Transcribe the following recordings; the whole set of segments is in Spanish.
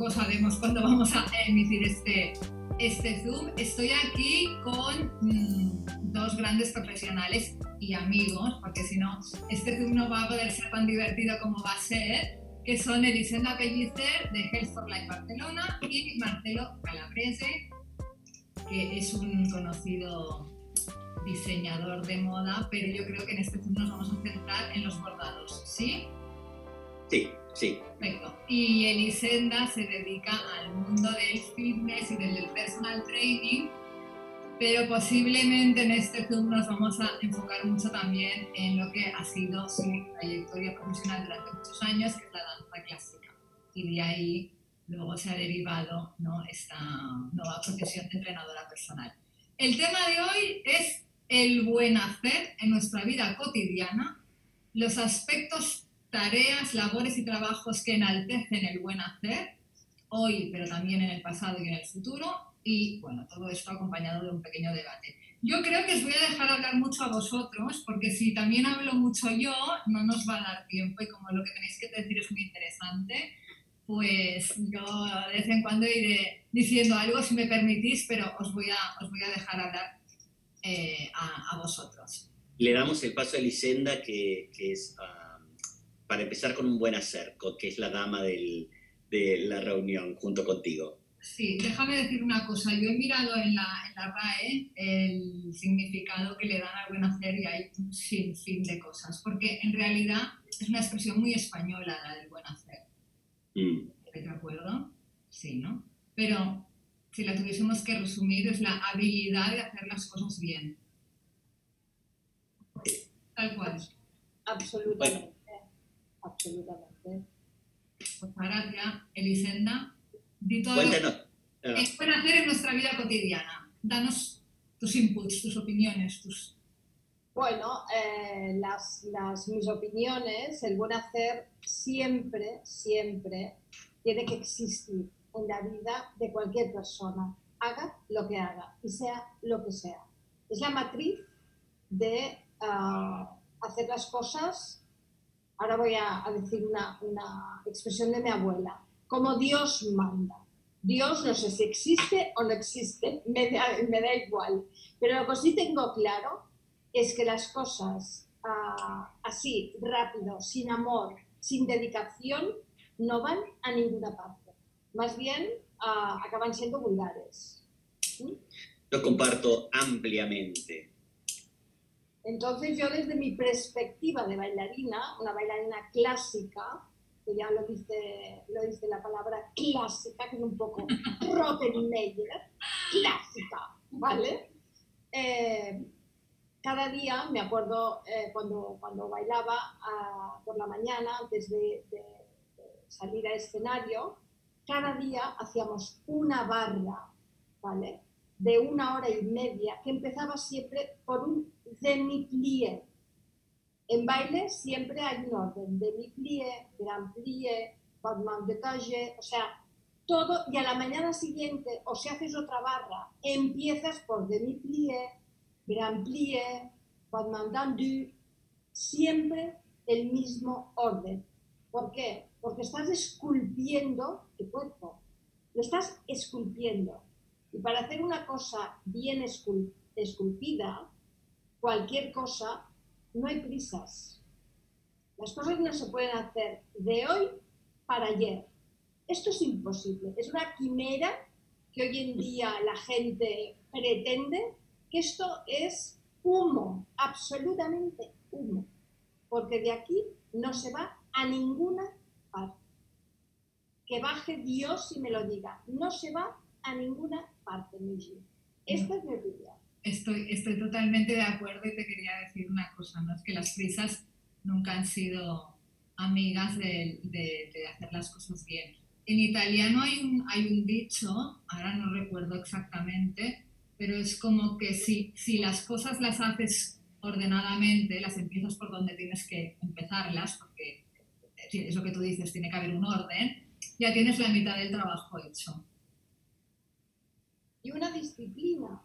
tampoco sabemos cuándo vamos a emitir este, este Zoom. Estoy aquí con mm, dos grandes profesionales y amigos, porque si no, este Zoom no va a poder ser tan divertido como va a ser, que son Elisenda Pellicer de Health for Life Barcelona y Marcelo Calabrese, que es un conocido diseñador de moda, pero yo creo que en este Zoom nos vamos a centrar en los bordados, ¿sí? Sí, sí. Perfecto. Y Elisenda se dedica al mundo del fitness y del personal training, pero posiblemente en este Zoom nos vamos a enfocar mucho también en lo que ha sido su trayectoria profesional durante muchos años, que es la danza clásica. Y de ahí luego se ha derivado ¿no? esta nueva profesión de entrenadora personal. El tema de hoy es el buen hacer en nuestra vida cotidiana, los aspectos tareas, labores y trabajos que enaltecen el buen hacer, hoy, pero también en el pasado y en el futuro, y bueno, todo esto acompañado de un pequeño debate. Yo creo que os voy a dejar hablar mucho a vosotros, porque si también hablo mucho yo, no nos va a dar tiempo y como lo que tenéis que decir es muy interesante, pues yo de vez en cuando iré diciendo algo si me permitís, pero os voy a, os voy a dejar hablar eh, a, vosotros. Le damos el paso a Elisenda, que, que es... Uh para empezar con un buen hacer, que es la dama de la reunión junto contigo. Sí, déjame decir una cosa. Yo he mirado en la, RAE el significado que le dan al buen hacer y hay un sinfín de cosas, porque en realidad es una expresión muy española la del buen hacer. Mm. ¿De acuerdo? Sí, ¿no? Pero si la tuviésemos que resumir es la habilidad de hacer las cosas bien. Tal cual. Absolutamente absolutamente. Pues gracias, Elisenda. Di todo Cuéntanos. Lo que puede hacer en nuestra vida cotidiana. Danos tus inputs, tus opiniones, tus... Bueno, eh, las, las, mis opiniones, el buen hacer siempre, siempre tiene que existir en la vida de cualquier persona, haga lo que haga y sea lo que sea. Es la matriz de ah, hacer las cosas ahora voy a, decir una, expresión de mi abuela, como Dios manda. Dios no sé si existe o no existe, me da, igual. Pero lo que sí tengo claro es que las cosas ah, así, rápido, sin amor, sin dedicación, no van a ninguna parte. Más bien ah, acaban siendo vulgares. Lo comparto ampliamente. Entonces yo desde mi perspectiva de bailarina, una bailarina clásica, que ya lo dice, lo dice la palabra clásica, que es un poco Rottenmeier, clásica, ¿vale? Eh, cada día, me acuerdo eh, cuando, cuando bailaba ah, por la mañana, antes de, de, salir a escenario, cada día hacíamos una barra, ¿vale? De una hora y media, que empezaba siempre por un demi-plié. En baile siempre hay un orden, demi-plié, grand plié, battement de calle, o sea, todo, y a la mañana siguiente, o si haces otra barra, empiezas por demi-plié, grand plié, battement tendu, siempre el mismo orden. ¿Por qué? Porque estás esculpiendo tu cuerpo, lo estás esculpiendo. Y para hacer una cosa bien esculpida, cualquier cosa, no hay prisas. Las cosas no se pueden hacer de hoy para ayer. Esto es imposible. Es una quimera que hoy en día la gente pretende que esto es humo, absolutamente humo, porque de aquí no se va a ninguna parte. Que baje Dios y me lo diga, no se va a ninguna parte, Miji. Esta es mi opinión. Estoy, estoy totalmente de acuerdo y te quería decir una cosa, ¿no? Es que las prisas nunca han sido amigas de, de, hacer las cosas bien. En italiano hay un, hay un dicho, ahora no recuerdo exactamente, pero es como que si, si las cosas las haces ordenadamente, las empiezas por donde tienes que empezarlas, porque es lo que tú dices, tiene que haber un orden, ya tienes la mitad del trabajo hecho. Y una disciplina,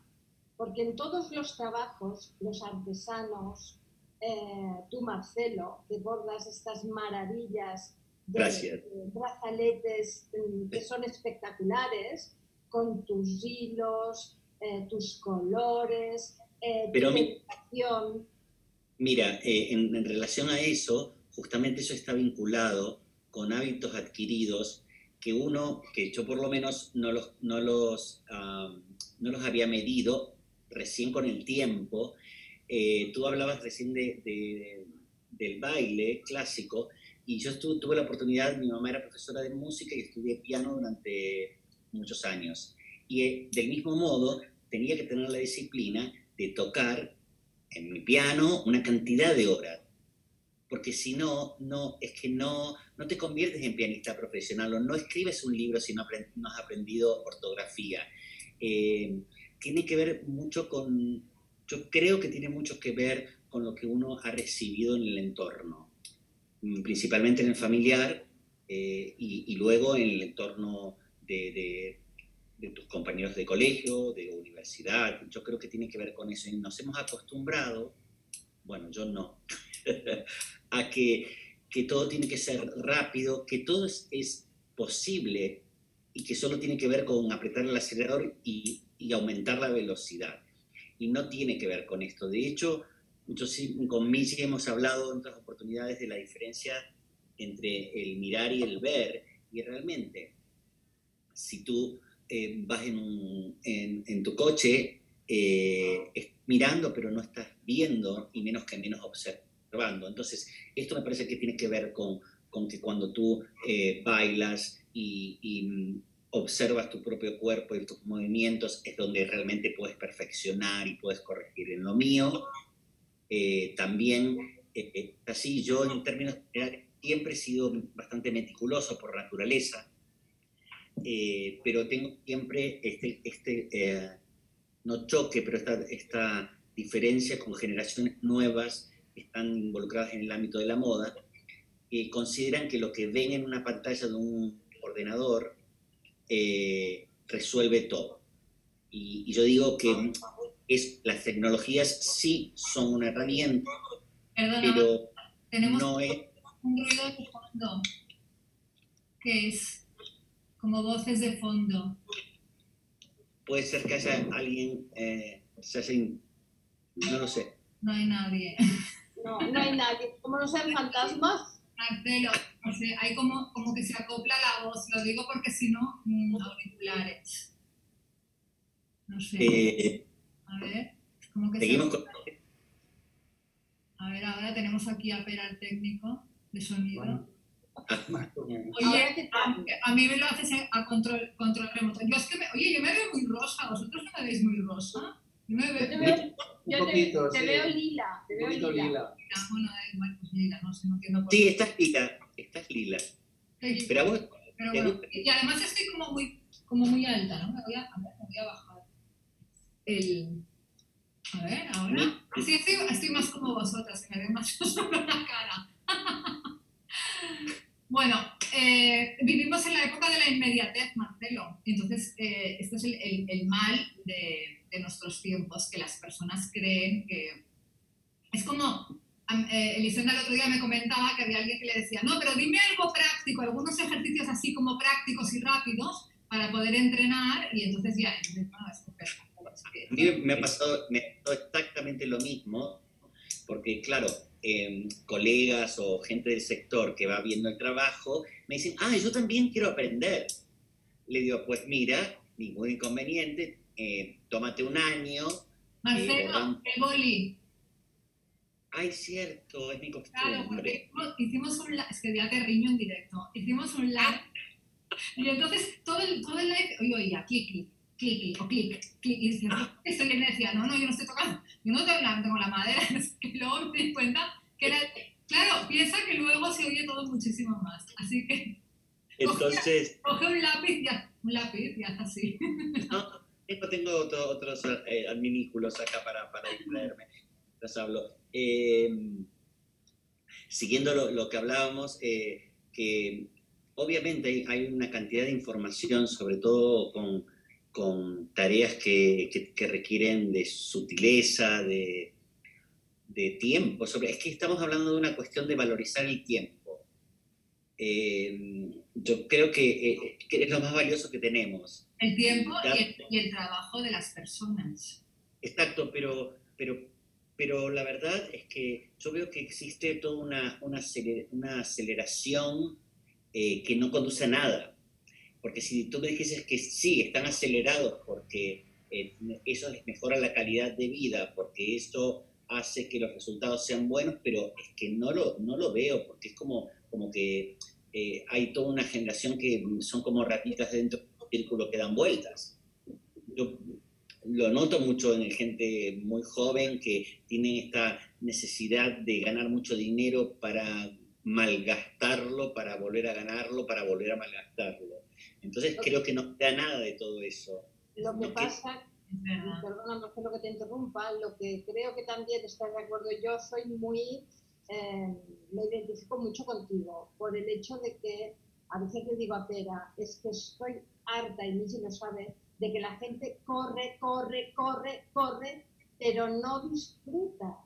porque en todos los trabajos, los artesanos, eh, tú Marcelo, que bordas estas maravillas Gracias. brazaletes mm, que son espectaculares, con tus hilos, eh, tus colores, eh, Pero tu Mira, eh, en, relación a eso, justamente eso está vinculado con hábitos adquiridos que uno, que yo por lo menos no los, no los, no los había medido recién con el tiempo. tú hablabas recién de, del baile clásico y yo estuve, tuve la oportunidad, mi mamá era profesora de música y estudié piano durante muchos años. Y eh, del mismo modo, tenía que tener la disciplina de tocar en mi piano una cantidad de horas. Porque si no, no, es que no, no te conviertes en pianista profesional o no escribes un libro si no, has aprendido ortografía. Eh, tiene que ver mucho con, yo creo que tiene mucho que ver con lo que uno ha recibido en el entorno, mm, principalmente en el familiar eh, y, luego en el entorno de, tus compañeros de colegio, de universidad. Yo creo que tiene que ver con eso. Y nos hemos acostumbrado, bueno, yo no, a que, que, todo tiene que ser rápido, que todo es, es, posible y que solo tiene que ver con apretar el acelerador y, y aumentar la velocidad. Y no tiene que ver con esto. De hecho, Muchos con Michi hemos hablado en otras oportunidades de la diferencia entre el mirar y el ver. Y realmente, si tú eh, vas en, en, tu coche eh, mirando, pero no estás viendo, y menos que menos observando. Entonces, esto me parece que tiene que ver con, con que cuando tú eh, bailas y, y observas tu propio cuerpo y tus movimientos, es donde realmente puedes perfeccionar y puedes corregir. En lo mío, eh, también, eh, eh, así yo en términos generales siempre he sido bastante meticuloso por naturaleza, pero tengo siempre este, este no choque, pero esta, esta diferencia con generaciones nuevas que están involucradas en el ámbito de la moda, que consideran que lo que ven en una pantalla de un ordenador resuelve todo. Y, y, yo digo que es, las tecnologías sí son una herramienta, pero tenemos no es... un ruido de fondo, que es como voces de fondo. Puede ser que haya alguien, eh, se hacen, no lo sé. No hay nadie. No, no hay nadie. Como no sean fantasmas. Marcelo, sea, hay como, como que se acopla la voz, lo digo porque si no, auriculares. No sé. Eh, a ver, ¿cómo que Seguimos con... A ver, ahora tenemos aquí a Pera, el técnico de sonido. Oye, a, mí me lo haces a control, control remoto. Yo es que me, oye, yo me veo muy rosa, ¿vosotros no me veis muy rosa? Yo me veo, te veo, yo poquito, te, veo lila, te veo lila. lila. Bueno, igual, pues lila, no sé, no entiendo por Sí, estás lila, estás lila. Sí, pero, vos, pero bueno, y además estoy como muy, como muy alta, ¿no? Me voy a, a ver, me voy a bajar el... A ver, ahora. Sí, estoy, más como vosotras, se me ve más solo la cara. bueno, eh, vivimos en la época de la inmediatez, Marcelo. Entonces, eh, esto es el, el, mal de, de, nuestros tiempos, que las personas creen que... Es como... Eh, Elisenda el otro día me comentaba que había alguien que le decía, no, pero dime algo práctico, algunos ejercicios así como prácticos y rápidos para poder entrenar y entonces ya, entonces, no, es perfecto. A mí me ha pasado, me exactamente lo mismo, porque claro, em, colegas o gente del sector que va viendo el trabajo me dicen, ah, yo también quiero aprender. Le digo, pues mira, ningún inconveniente, eh, tómate un año. Marcelo, el boli. Ay, cierto, es mi costumbre. Claro, porque hicimos un live, es que ya te riño en directo, hicimos un live, y entonces todo el, todo el live, oye, oye, aquí, aquí, clic, o clic, clic, y decía, ah. esto le decía, no, no, yo no estoy tocando, yo no estoy hablando con la madera, y luego me di cuenta que era, claro, piensa que luego se oye todo muchísimo más, así que... Entonces... Coge, un lápiz ya, un lápiz ya, así. No, tengo otros eh, adminículos acá para, para distraerme, les hablo. Eh, siguiendo lo, lo, que hablábamos, eh, que obviamente hay, hay, una cantidad de información, sobre todo con con tareas que, que, requieren de sutileza, de, de tiempo. Sobre, es que estamos hablando de una cuestión de valorizar el tiempo. eh, yo creo que, es lo más valioso que tenemos. El tiempo y el, trabajo de las personas. Exacto, pero, pero, pero la verdad es que yo veo que existe toda una, una, una aceleración que no conduce a nada. Porque si tú me dices que sí, están acelerados porque eh, eso les mejora la calidad de vida, porque eso hace que los resultados sean buenos, pero es que no lo, no lo veo, porque es como, como que eh, hay toda una generación que son como ratitas dentro de un círculo que dan vueltas. Yo lo noto mucho en gente muy joven que tiene esta necesidad de ganar mucho dinero para malgastarlo, para volver a ganarlo, para volver a malgastarlo. Entonces creo que no da nada de todo eso. Lo que pasa, perdona, no lo que te interrumpa, lo que creo que también estás de acuerdo, yo soy muy, eh, me identifico mucho contigo por el hecho de que a veces le digo a Pera, es que estoy harta, y Missy lo sabe, de que la gente corre, corre, corre, corre, pero no disfruta.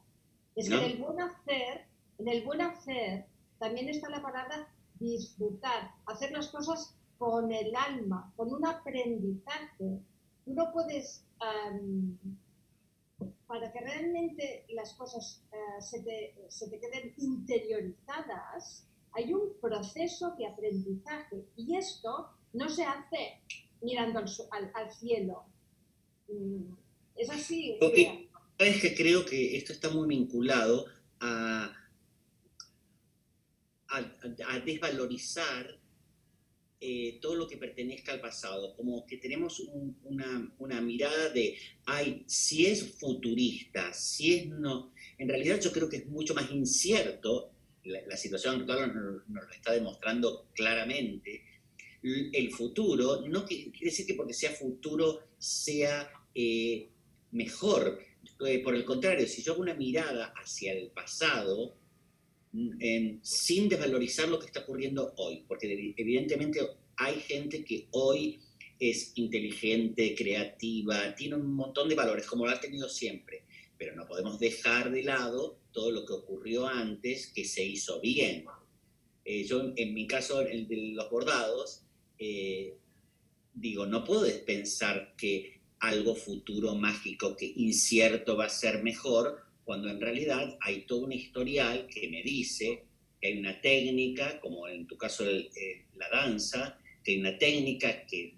Es que en el buen hacer, en el buen hacer, también está la palabra disfrutar, hacer las cosas con el alma, con un aprendizaje. Tú no puedes, para que realmente las cosas eh, se, te, queden interiorizadas, hay un proceso de aprendizaje y esto no se hace mirando al, cielo. Mm, es así. Es que creo que esto está muy vinculado a, a desvalorizar eh, todo lo que pertenezca al pasado, como que tenemos una, mirada de, ay, si es futurista, si es no, en realidad yo creo que es mucho más incierto, la, situación actual nos, lo está demostrando claramente, el futuro no quiere decir que porque sea futuro sea eh, mejor, eh, por el contrario, si yo hago una mirada hacia el pasado, sin desvalorizar lo que está ocurriendo hoy, porque evidentemente hay gente que hoy es inteligente, creativa, tiene un montón de valores, como lo ha tenido siempre, pero no podemos dejar de lado todo lo que ocurrió antes que se hizo bien. Eh, yo, en mi caso, el de los bordados, eh, digo, no puedo pensar que algo futuro mágico, que incierto va a ser mejor, cuando en realidad hay todo un historial que me dice que hay una técnica, como en tu caso la danza, que hay una técnica que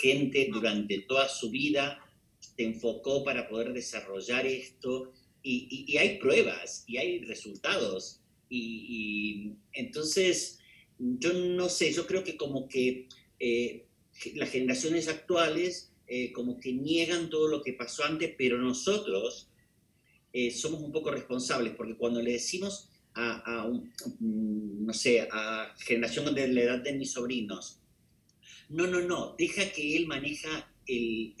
gente durante toda su vida se enfocó para poder desarrollar esto, y, hay pruebas y hay resultados. Y, entonces, yo no sé, yo creo que como que eh, las generaciones actuales eh, como que niegan todo lo que pasó antes, pero nosotros eh, somos un poco responsables, porque cuando le decimos a, mm, no sé, a generación de la edad de mis sobrinos, no, no, no, deja que él maneja el,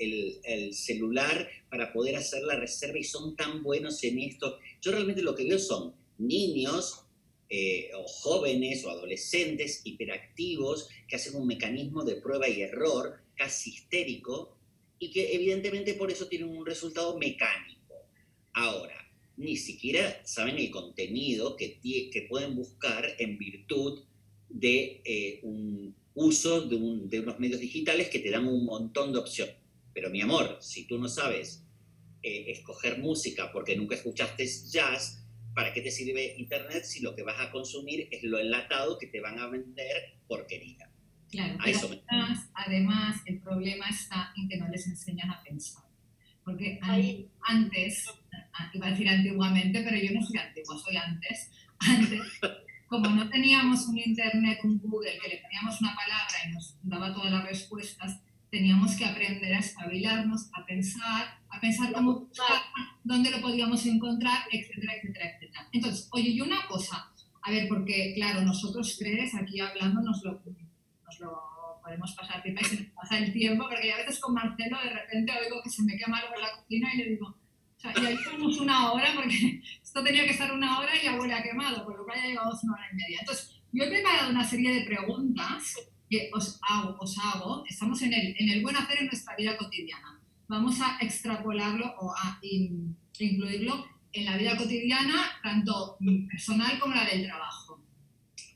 el, celular para poder hacer la reserva y son tan buenos en esto. Yo realmente lo que veo son niños eh, o jóvenes o adolescentes hiperactivos que hacen un mecanismo de prueba y error casi histérico y que evidentemente por eso tienen un resultado mecánico. Ahora, ni siquiera saben el contenido que, que pueden buscar en virtud de eh, un uso de, unos medios digitales que te dan un montón de opciones. Pero mi amor, si tú no sabes eh, escoger música porque nunca escuchaste jazz, ¿para qué te sirve Internet si lo que vas a consumir es lo enlatado que te van a vender porquería? Claro, además, el problema está en que no les enseñan a pensar. Porque antes, ah, iba a decir antiguamente, pero yo no soy antigua, soy antes. Antes, como no teníamos un internet, un Google, que le poníamos una palabra y nos daba todas las respuestas, teníamos que aprender a espabilarnos, a pensar, a pensar cómo buscar, dónde lo podíamos encontrar, etcétera, etcétera, etcétera. Entonces, oye, y una cosa, a ver, porque claro, nosotros tres aquí hablando nos lo, nos lo podemos pasar tiempo y se nos pasa el tiempo, porque a veces con Marcelo de repente oigo que se me quema algo en la cocina y le digo, o sea, y ahí tenemos una hora, porque esto tenía que estar una hora y ya huele a quemado, por lo cual ya llevamos una hora y media. Entonces, yo he preparado una serie de preguntas que os hago, os hago, estamos en el, en el buen hacer en nuestra vida cotidiana. Vamos a extrapolarlo o a incluirlo en la vida cotidiana, tanto personal como la del trabajo.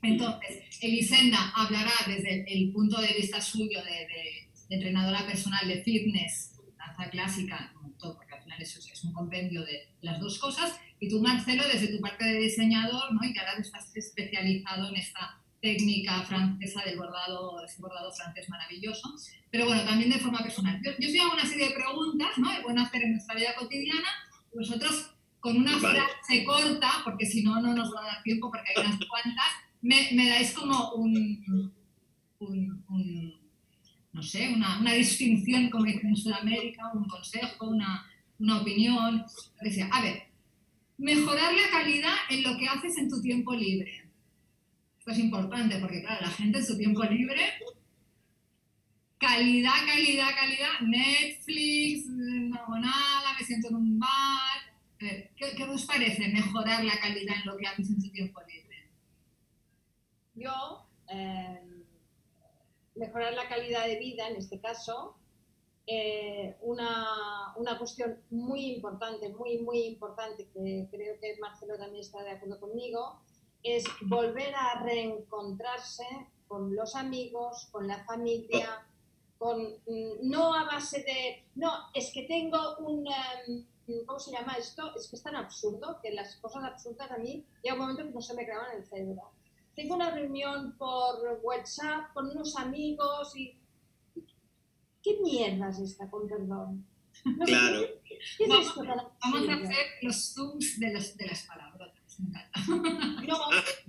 Entonces, Elisenda hablará desde el punto de vista suyo de, entrenadora personal de fitness, danza clásica, todo, porque al final eso es un compendio de las dos cosas, y tú, Marcelo, desde tu parte de diseñador, ¿no? y que ahora estás especializado en esta técnica francesa del bordado, ese bordado francés maravilloso, pero bueno, también de forma personal. Yo, yo hago una serie de preguntas, ¿no? Es bueno hacer en nuestra vida cotidiana, vosotros con una frase corta, porque si no, no nos va a dar tiempo porque hay unas cuantas, me, me dais como un, un, no sé, una, una, distinción, como dicen en Sudamérica, un consejo, una, una opinión. Decía, a ver, mejorar la calidad en lo que haces en tu tiempo libre. Esto es importante porque, claro, la gente en su tiempo libre, calidad, calidad, calidad, Netflix, no hago nada, me siento en un bar. ¿Qué, ¿Qué os parece mejorar la calidad en lo que haces en su tiempo libre? Yo, eh, mejorar la calidad de vida en este caso, eh, una, una, cuestión muy importante, muy, muy importante, que creo que Marcelo también está de acuerdo conmigo, es volver a reencontrarse con los amigos, con la familia, con, mm, no a base de, no, es que tengo un, em, ¿cómo se llama esto? Es que es tan absurdo que las cosas absurdas a mí llega un momento que no se me graban en el cerebro. Tengo una reunión por WhatsApp con unos amigos y ¿Qué mierda es esta, con perdón? claro. vamos, a hacer los zooms de, de las palabras. No,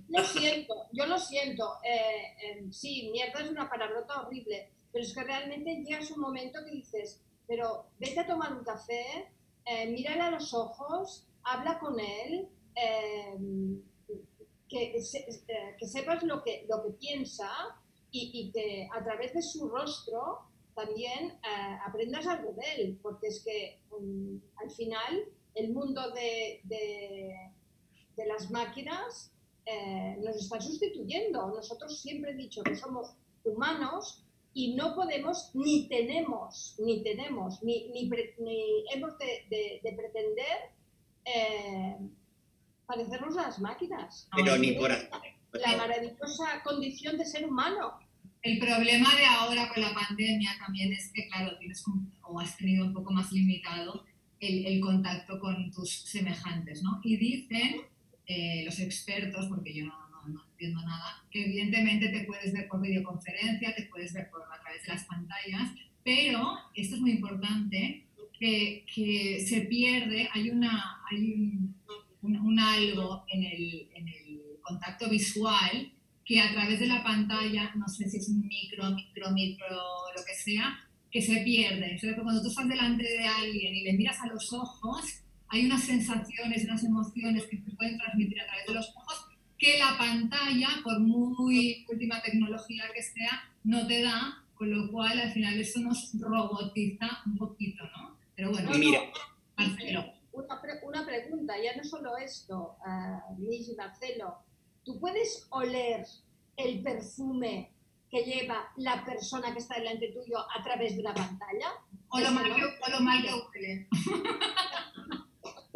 lo siento, yo lo siento. Eh, eh, sí, mierda es una palabrota horrible, pero es que realmente llegas un momento que dices, pero vete a tomar un café, eh, mírale a los ojos, habla con él, eh, que, que, sepas lo que, lo que piensa y, y que a través de su rostro también eh, aprendas algo de él, porque es que um, al final el mundo de, las máquinas eh, nos está sustituyendo. Nosotros siempre he dicho que somos humanos y no podemos ni tenemos, ni tenemos, ni, ni, hemos de, pretender eh, parecernos a las máquinas. Pero ni por... La maravillosa condición de ser humano. El problema de ahora con la pandemia también es que, claro, tienes o has tenido un poco más limitado el, el contacto con tus semejantes, ¿no? Y dicen eh, los expertos, porque yo no, no, entiendo nada, que evidentemente te puedes ver por videoconferencia, te puedes ver por, a través de las pantallas, pero esto es muy importante, que, que se pierde, hay, una, hay un, un, un algo en el, en el contacto visual que a través de la pantalla, no sé si es un micro, micro, micro, lo que sea, que se pierde. Entonces, cuando tú estás delante de alguien y le miras a los ojos, hay unas sensaciones, unas emociones que se pueden transmitir a través de los ojos que la pantalla, por muy última tecnología que sea, no te da, con lo cual al final eso nos robotiza un poquito, ¿no? Pero bueno, Mira. Marcelo. Una, una, pregunta, ya no solo esto, uh, Luis y Marcelo, tú puedes oler el perfume que lleva la persona que está delante tuyo a través de la pantalla. O lo mal, o lo mal que huele.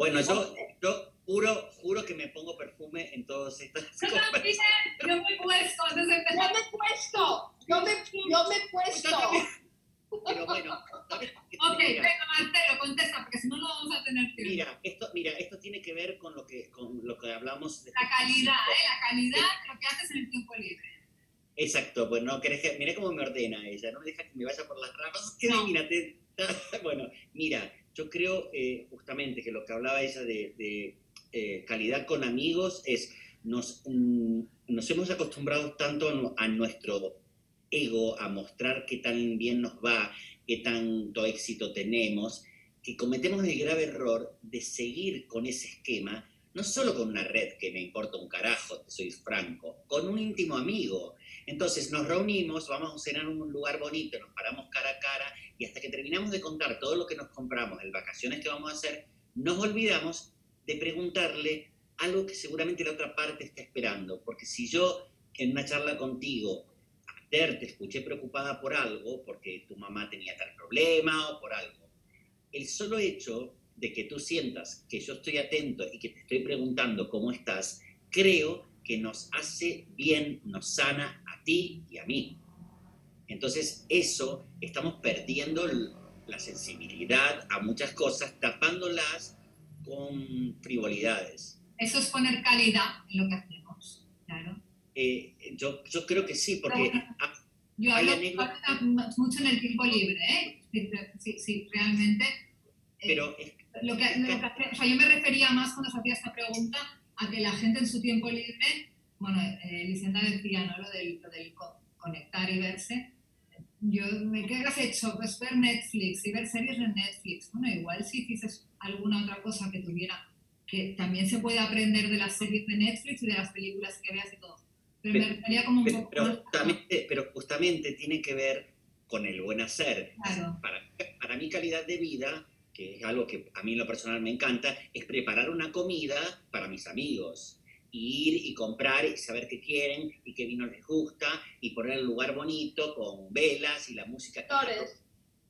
Bueno, yo, yo juro, juro que me pongo perfume en todas estas yo cosas. También, yo me he puesto Yo me he puesto, yo me, yo me he puesto. Pero bueno. ok, venga Marcelo, contesta, porque si no, no vamos a tener tiempo. Mira, esto, mira, esto tiene que ver con lo que, con lo que hablamos. De la calidad, ¿eh? La calidad de lo que haces en el tiempo libre. Exacto, pues no querés que, mira cómo me ordena ella, no me deja que me vaya por las ramas, qué no. bueno, mira, yo creo eh, justamente que lo que hablaba ella de, de eh, calidad con amigos es, nos, mm, nos hemos acostumbrado tanto a, a nuestro ego, a mostrar qué tan bien nos va, qué tanto éxito tenemos, que cometemos el grave error de seguir con ese esquema, no solo con una red que me importa un carajo, soy franco, con un íntimo amigo. Entonces nos reunimos, vamos a cenar en un lugar bonito, nos paramos cara a cara y hasta que terminamos de contar todo lo que nos compramos, el vacaciones que vamos a hacer, nos olvidamos de preguntarle algo que seguramente la otra parte está esperando. Porque si yo en una charla contigo te escuché preocupada por algo, porque tu mamá tenía tal problema o por algo. El solo hecho de que tú sientas que yo estoy atento y que te estoy preguntando cómo estás, creo que nos hace bien, nos sana a ti y a mí. Entonces, eso, estamos perdiendo la sensibilidad a muchas cosas, tapándolas con frivolidades. Eso es poner calidad en lo que hacemos, claro. Eh, yo, yo creo que sí, porque... yo hablo, mucho en el tiempo libre, ¿eh? Sí, realmente... Eh, Pero lo que, o sea, yo me refería más cuando se hacía esta pregunta a que la gente en su tiempo libre, bueno, eh, Licenda decía, ¿no? Lo del, lo del conectar y verse, yo, ¿qué has hecho? Pues ver Netflix y ver series en Netflix. Bueno, igual si hicieses alguna otra cosa que tuviera, que también se puede aprender de las series de Netflix y de las películas que veas y todo. Pero, me refería como un pero, poco pero justamente, pero justamente tiene que ver con el buen hacer. Claro. Para, para mi calidad de vida, que es algo que a mí en lo personal me encanta, es preparar una comida para mis amigos ir y comprar y saber qué quieren y qué vino les gusta y poner el lugar bonito con velas y la música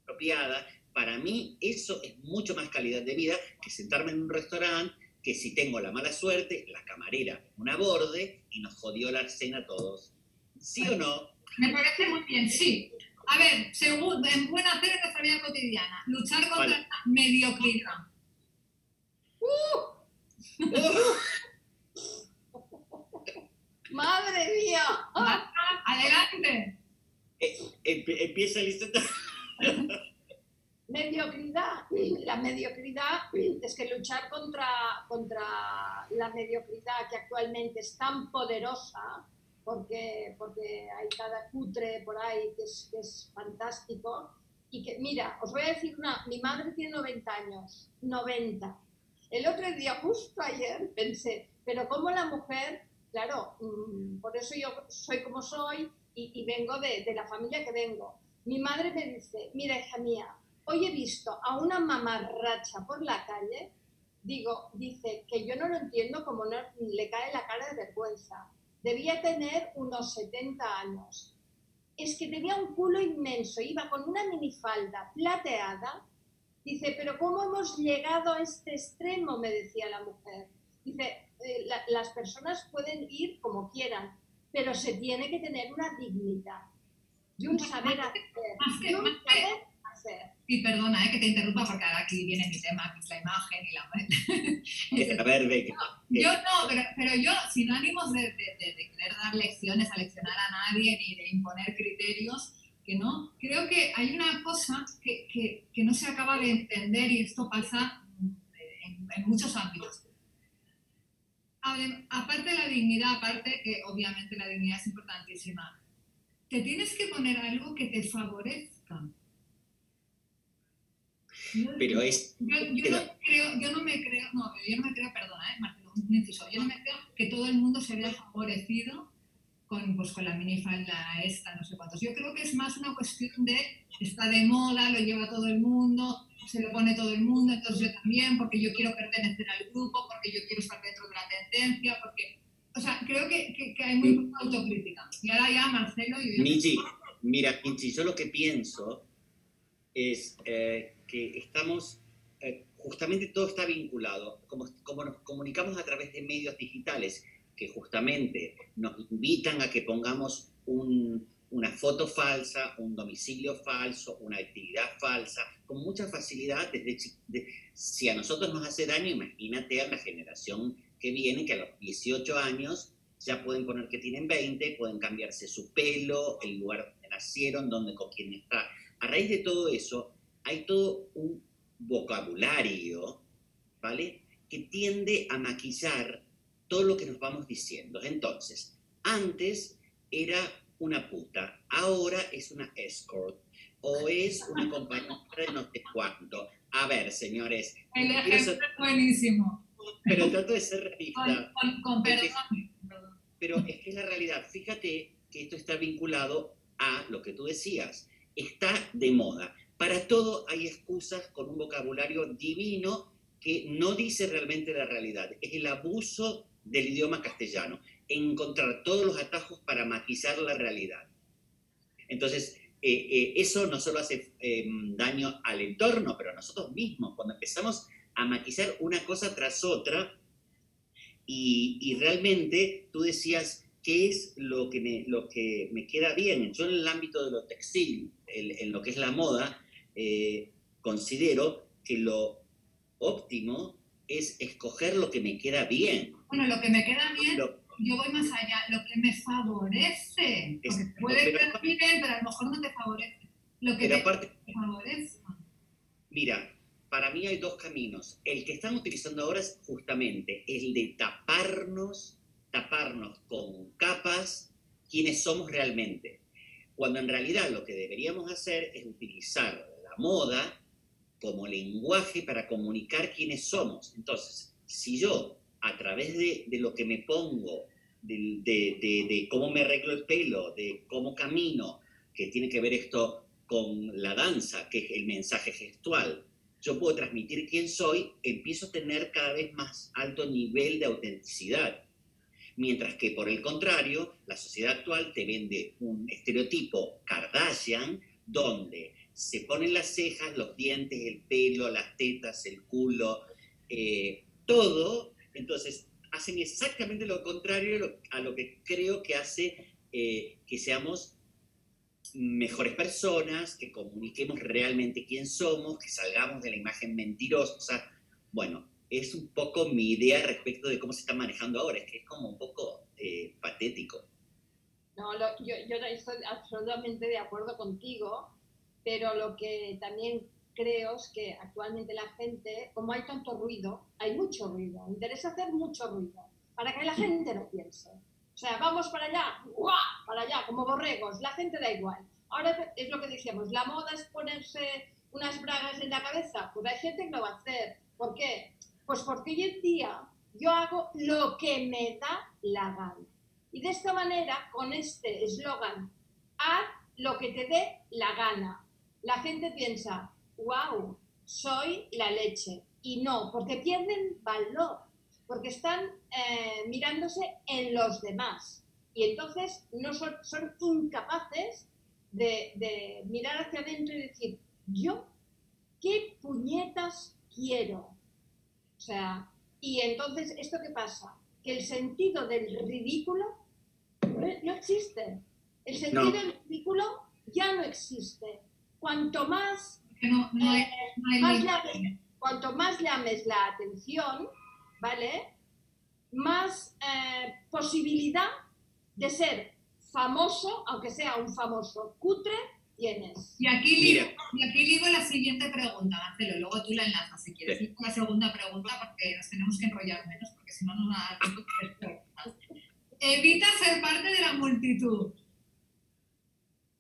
apropiada. Para mí eso es mucho más calidad de vida que sentarme en un restaurante que si tengo la mala suerte, la camarera una borde y nos jodió la cena a todos. ¿Sí o no? Me parece muy bien, sí. A ver, según, en buena hacer en nuestra vida cotidiana, luchar contra la mediocridad. ¡Uh! ¡Madre mía! ¡Adelante! Eh, empieza Liseta. mediocridad. La mediocridad es que luchar contra, contra la mediocridad que actualmente es tan poderosa, porque, porque hay cada cutre por ahí que es, que es fantástico. Y que, mira, os voy a decir una, mi madre tiene 90 años, 90. El otro día, justo ayer, pensé, pero ¿cómo la mujer claro, mm, por eso yo soy como soy y, vengo de, la familia que vengo. Mi madre me dice, mira hija mía, hoy he visto a una mamarracha por la calle, digo, dice que yo no lo entiendo como no le cae la cara de vergüenza. Debía tener unos 70 años. Es que tenía un culo inmenso, iba con una minifalda plateada. Dice, pero ¿cómo hemos llegado a este extremo? me decía la mujer. Dice, eh, las personas pueden ir como quieran, pero se tiene que tener una dignidad y un saber hacer. Y un saber hacer. Y perdona eh, que te interrumpa porque ahora aquí viene mi tema, que es la imagen y la... a ver, Yo no, pero, pero, yo sin ánimos de, de, de, querer dar lecciones, a leccionar a nadie ni de imponer criterios, que no, creo que hay una cosa que, que, que no se acaba de entender y esto pasa en, en muchos ámbitos aparte de la dignidad, aparte que obviamente la dignidad es importantísima, te tienes que poner algo que te favorezca. Pero es... Yo, yo no, creo, yo no me creo, no, yo no me creo, perdona, eh, Marcelo, un inciso, yo no me creo que todo el mundo se vea favorecido con, pues, con la minifalda esta, no sé cuántos. Yo creo que es más una cuestión de, está de moda, lo lleva todo el mundo, se lo pone todo el mundo, entonces yo también, porque yo quiero pertenecer al grupo, porque yo quiero estar dentro de la tendencia, porque... O sea, creo que, que, hay muy poca autocrítica. Y ahora ya Marcelo y Michi, mira, Michi, yo lo que pienso es eh, que estamos, eh, justamente todo está vinculado, como, como nos comunicamos a través de medios digitales, que justamente nos invitan a que pongamos un, una foto falsa, un domicilio falso, una actividad falsa, con mucha facilidad. Desde, si a nosotros nos hace daño, imagínate a la generación que viene, que a los 18 años ya pueden poner que tienen 20, pueden cambiarse su pelo, el lugar donde nacieron, donde con quién está. A raíz de todo eso, hay todo un vocabulario, ¿vale? Que tiende a maquillar todo lo que nos vamos diciendo. Entonces, antes era una puta, ahora es una escort o es una compañera de no sé cuánto. A ver, señores. El ejemplo es buenísimo. Pero trato de ser realista. Con, perdón. Pero es que es la realidad. Fíjate que esto está vinculado a lo que tú decías. Está de moda. Para todo hay excusas con un vocabulario divino que no dice realmente la realidad. Es el abuso del idioma castellano encontrar todos los atajos para matizar la realidad. Entonces, eh, eh, eso no solo hace em, daño al entorno, pero a nosotros mismos, cuando empezamos a matizar una cosa tras otra, Y, realmente tú decías, ¿qué es lo que, me, lo que me queda bien? Yo en el ámbito de lo textil, en, lo que es la moda, eh, considero que lo óptimo es escoger lo que me queda bien. Bueno, lo que me queda bien, yo voy más allá, lo que me favorece. Porque puede quedar bien, pero a lo mejor no te favorece. Lo que te favorece. Mira, para mí hay dos caminos. El que están utilizando ahora es justamente el de taparnos, taparnos con capas quienes somos realmente. Cuando en realidad lo que deberíamos hacer es utilizar la moda como lenguaje para comunicar quiénes somos. Entonces, si yo a través de, lo que me pongo, de, de, cómo me arreglo el pelo, de cómo camino, que tiene que ver esto con la danza, que es el mensaje gestual, yo puedo transmitir quién soy, empiezo a tener cada vez más alto nivel de autenticidad. Mientras que por el contrario, la sociedad actual te vende un estereotipo Kardashian donde se ponen las cejas, los dientes, el pelo, las tetas, el culo, eh, todo. Entonces hacen exactamente lo contrario a lo que creo que hace eh, que seamos mejores personas, que comuniquemos realmente quién somos, que salgamos de la imagen mentirosa. Bueno, es un poco mi idea respecto de cómo se está manejando ahora, es que es como un poco eh, patético. No, yo, yo estoy absolutamente de acuerdo contigo, pero lo que también creo que actualmente la gente, como hay tanto ruido, hay mucho ruido, interesa hacer mucho ruido, para que la gente no piense. O sea, vamos para allá, ¡guau! para allá, como borregos, la gente da igual. Ahora es lo que decíamos, la moda es ponerse unas bragas en la cabeza, pues hay gente que lo va a hacer. ¿Por qué? Pues porque hoy en día yo hago lo que me da la gana. Y de esta manera, con este eslogan, haz lo que te dé la gana. La gente piensa, wow, soy la leche. Y no, porque pierden valor porque están eh, mirándose en los demás. Y entonces no son, son incapaces de, mirar hacia adentro y decir, yo, ¿qué puñetas quiero? O sea, y entonces, ¿esto qué pasa? Que el sentido del ridículo no existe. El sentido del ridículo ya no existe. Cuanto más, eh, cuanto más llames la atención, ¿vale? Más eh, posibilidad de ser famoso, aunque sea un famoso cutre, tienes. Y aquí, ligo, y aquí digo la siguiente pregunta, Marcelo, luego tú la enlazas si quieres. Sí. La segunda pregunta, porque nos tenemos que enrollar menos, porque si no nos va a dar tiempo Evita ser parte de la multitud.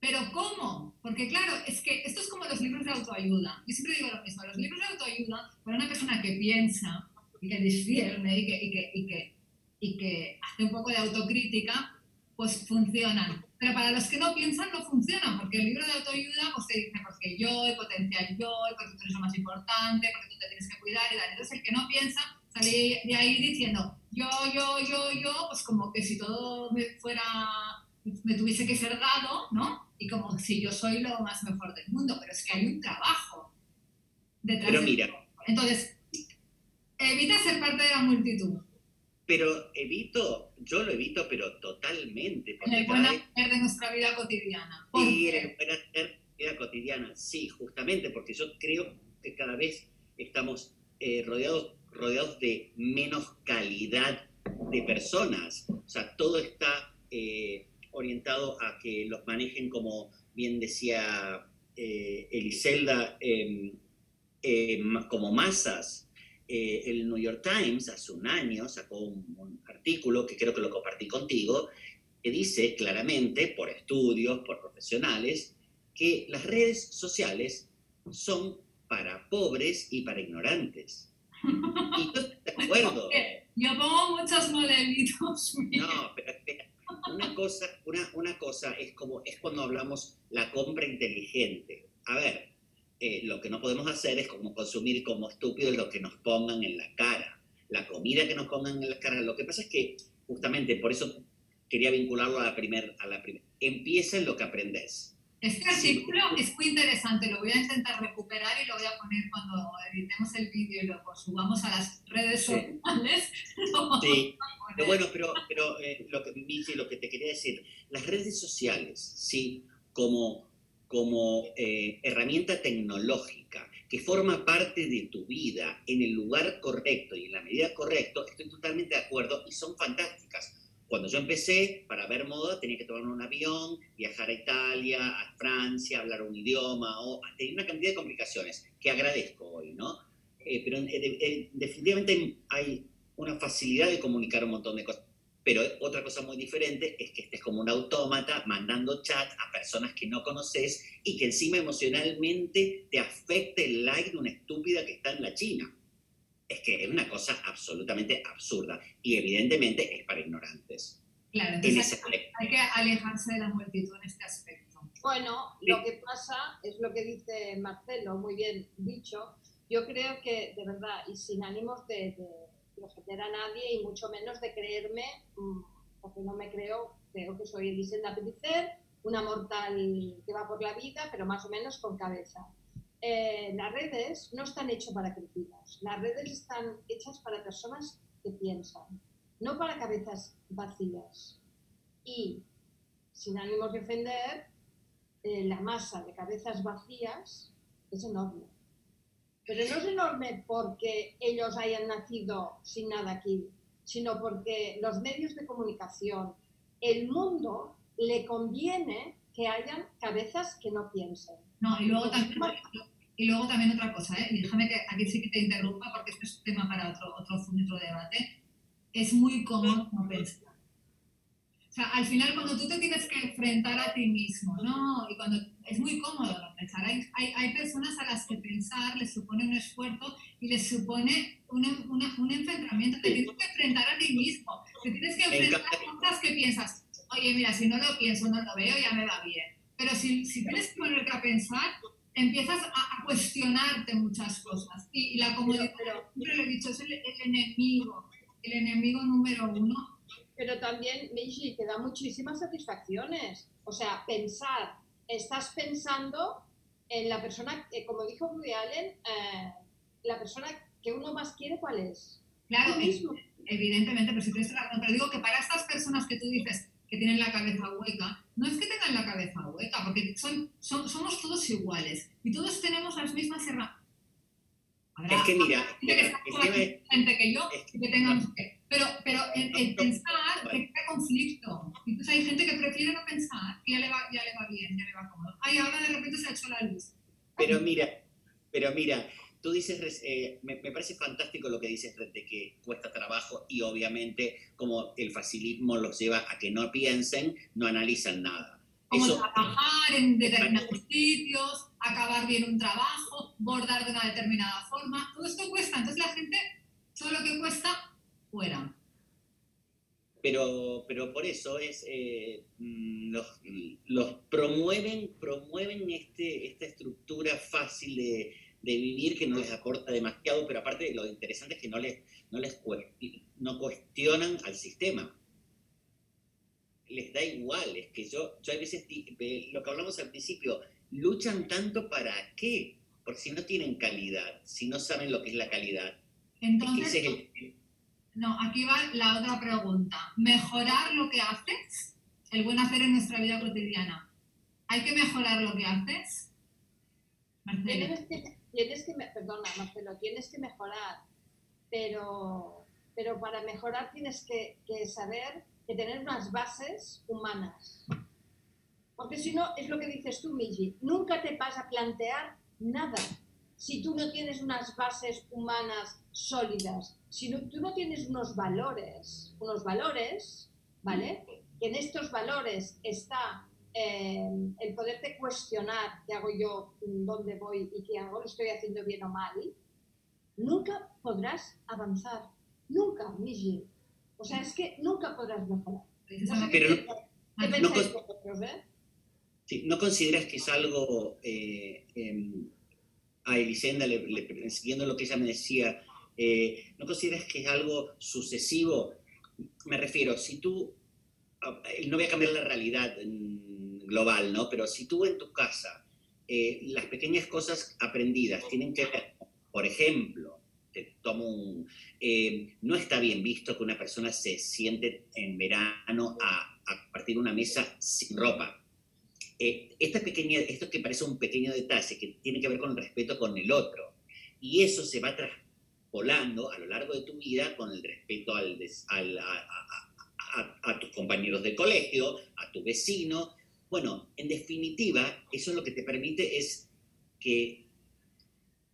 Pero ¿cómo? Porque claro, es que esto es como los libros de autoayuda. Yo siempre digo lo mismo, los libros de autoayuda, para una persona que piensa, y que discierne y que, y que, y que, y que hace un poco de autocrítica, pues funcionan. Pero para los que no piensan, no funcionan, porque el libro de autoayuda pues te dice pues, que yo, el potencial yo, porque tú eres lo más importante, porque tú te tienes que cuidar y tal. Entonces el que no piensa sale de ahí diciendo yo, yo, yo, yo, pues como que si todo me fuera, me tuviese que ser dado, ¿no? Y como si yo soy lo más mejor del mundo, pero es que hay un trabajo detrás. Pero mira. Entonces, Evita ser parte de la multitud. Pero evito, yo lo evito, pero totalmente. En el buen hacer de nuestra vida cotidiana. Sí, en el buen hacer de la vida cotidiana, sí, justamente, porque yo creo que cada vez estamos eh, rodeados, rodeados de menos calidad de personas. O sea, todo está eh, orientado a que los manejen como bien decía eh, Eliselda, em, em, como masas eh, el New York Times hace un año sacó un, artículo que creo que lo compartí contigo, que dice claramente, por estudios, por profesionales, que las redes sociales son para pobres y para ignorantes. Y yo estoy de acuerdo. Yo pongo muchos modelitos. No, pero una cosa, una, una cosa es como es cuando hablamos la compra inteligente. A ver, eh, lo que no podemos hacer es como consumir como estúpidos lo que nos pongan en la cara, la comida que nos pongan en la cara. Lo que pasa es que justamente por eso quería vincularlo a la primera, a la empieza en lo que aprendes. Este artículo es muy interesante, lo voy a intentar recuperar y lo voy a poner cuando editemos el vídeo y lo subamos a las redes sociales. Sí, pero bueno, pero, pero eh, lo, que, lo que te quería decir, las redes sociales, sí, como, como eh, herramienta tecnológica que forma parte de tu vida en el lugar correcto y en la medida correcta, estoy totalmente de acuerdo y son fantásticas cuando yo empecé, para ver moda, tenía que tomar un avión, viajar a Italia, a Francia, hablar un idioma, o tenía una cantidad de complicaciones que agradezco hoy, ¿no? Eh, pero eh, eh, definitivamente hay una facilidad de comunicar un montón de cosas. Pero otra cosa muy diferente es que estés como un autómata mandando chat a personas que no conoces y que encima emocionalmente te afecte el like de una estúpida que está en la China es que es una cosa absolutamente absurda y evidentemente es para ignorantes. Claro, entonces hay, que alejarse de la multitud en este aspecto. Bueno, lo que pasa es lo que dice Marcelo, muy bien dicho. Yo creo que, de verdad, y sin ánimos de, ofender a nadie y mucho menos de creerme, mm, porque no me creo, creo que soy Elisenda Pellicer, una mortal que va por la vida, pero más o menos con cabeza. Eh, las redes no están hechas para criaturas, las redes están hechas para personas que piensan, no para cabezas vacías. Y, sin ánimos de ofender, eh, la masa de cabezas vacías es enorme. Pero no es enorme porque ellos hayan nacido sin nada aquí, sino porque los medios de comunicación, el mundo, le conviene que hayan cabezas que no piensen. No, y luego también, y luego también otra cosa, ¿eh? y déjame que aquí sí que te interrumpa porque este es un tema para otro, otro, otro debate. Es muy cómodo no pensar. O sea, al final cuando tú te tienes que enfrentar a ti mismo, ¿no? Y cuando es muy cómodo no pensar. Hay, hay, hay personas a las que pensar les supone un esfuerzo y les supone un, una, un enfrentamiento. Te tienes que enfrentar a ti mismo. Te tienes que enfrentar a cosas que piensas, oye, mira, si no lo pienso, no lo veo, ya me va bien. Pero si, si tienes que ponerte a pensar, empiezas a, cuestionarte muchas cosas. Y, la comodidad, pero, siempre lo he dicho, es el, enemigo, el enemigo número uno. Pero también, Michi, te da muchísimas satisfacciones. O sea, pensar, estás pensando en la persona, eh, como dijo Woody Allen, eh, la persona que uno más quiere, ¿cuál es? Claro, evidentemente, pero si tienes razón, pero digo que para estas personas que tú dices, que tienen la cabeza hueca, no es que tengan la cabeza hueca, porque son, somos todos iguales y todos tenemos las mismas herramientas. Es que mira, que gente que yo que tengamos que. Pero, pero el, pensar crea conflicto. Entonces hay gente que prefiere no pensar, que ya le va, ya le va bien, ya le va cómodo. Ay, ahora de repente se ha hecho la luz. Pero mira, pero mira, Tú dices, eh, me, parece fantástico lo que dices de que cuesta trabajo y obviamente como el facilismo los lleva a que no piensen, no analizan nada. Como trabajar en determinados sitios, acabar bien un trabajo, bordar de una determinada forma, todo esto cuesta. Entonces la gente, todo lo que cuesta, fuera. Pero, pero por eso es, eh, mm, los, los, promueven, promueven este, esta estructura fácil de, de vivir que no les aporta demasiado, pero aparte lo interesante es que no les, no les no cuestionan al sistema. Les da igual, es que yo, yo a veces, lo que hablamos al principio, luchan tanto para qué, porque si no tienen calidad, si no saben lo que es la calidad. Entonces, no, aquí va la otra pregunta. ¿Mejorar lo que haces? El buen hacer en nuestra vida cotidiana. ¿Hay que mejorar lo que haces? Tienes que, perdona Marcelo, tienes que mejorar, pero, pero para mejorar tienes que, saber que tener unas bases humanas. Porque si no, es lo que dices tú, Miji, nunca te vas a plantear nada si tú no tienes unas bases humanas sólidas, si tú no tienes unos valores, unos valores, ¿vale? Que en estos valores está eh, el poderte cuestionar qué hago yo, dónde voy y qué hago, lo estoy haciendo bien o mal, nunca podrás avanzar. Nunca, Miji. O sea, es que nunca podrás mejorar. no, consideras que es algo, eh, em, a Elisenda, siguiendo lo que ella me decía, eh, ¿no consideras que es algo sucesivo? Me refiero, si tú, ah, no voy a cambiar la realidad, global, ¿no? Pero si tú en tu casa, eh, las pequeñas cosas aprendidas tienen que ver, por ejemplo, te tomo un... Eh, no está bien visto que una persona se siente en verano a, a partir de una mesa sin ropa. esta pequeña, esto que parece un pequeño detalle que tiene que ver con el respeto con el otro. Y eso se va traspolando a lo largo de tu vida con el respeto al, al a, a, tus compañeros de colegio, a tu vecino. Bueno, en definitiva, eso lo que te permite es que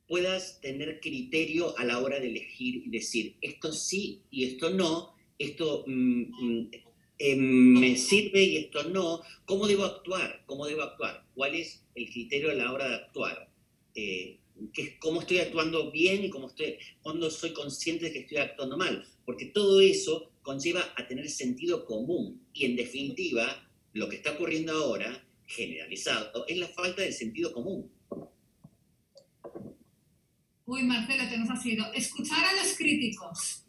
puedas tener criterio a la hora de elegir y decir, esto sí y esto no, esto mm, mm, em, me sirve y esto no, ¿cómo debo actuar? ¿Cómo debo actuar? ¿Cuál es el criterio a la hora de actuar? Eh, ¿Cómo estoy actuando bien y cómo estoy, cuando soy consciente de que estoy actuando mal? Porque todo eso conlleva a tener sentido común. Y en definitiva, lo que está ocurriendo ahora, generalizado, es la falta de sentido común. Uy, Marcelo, te nos ha sido. Escuchar a los críticos.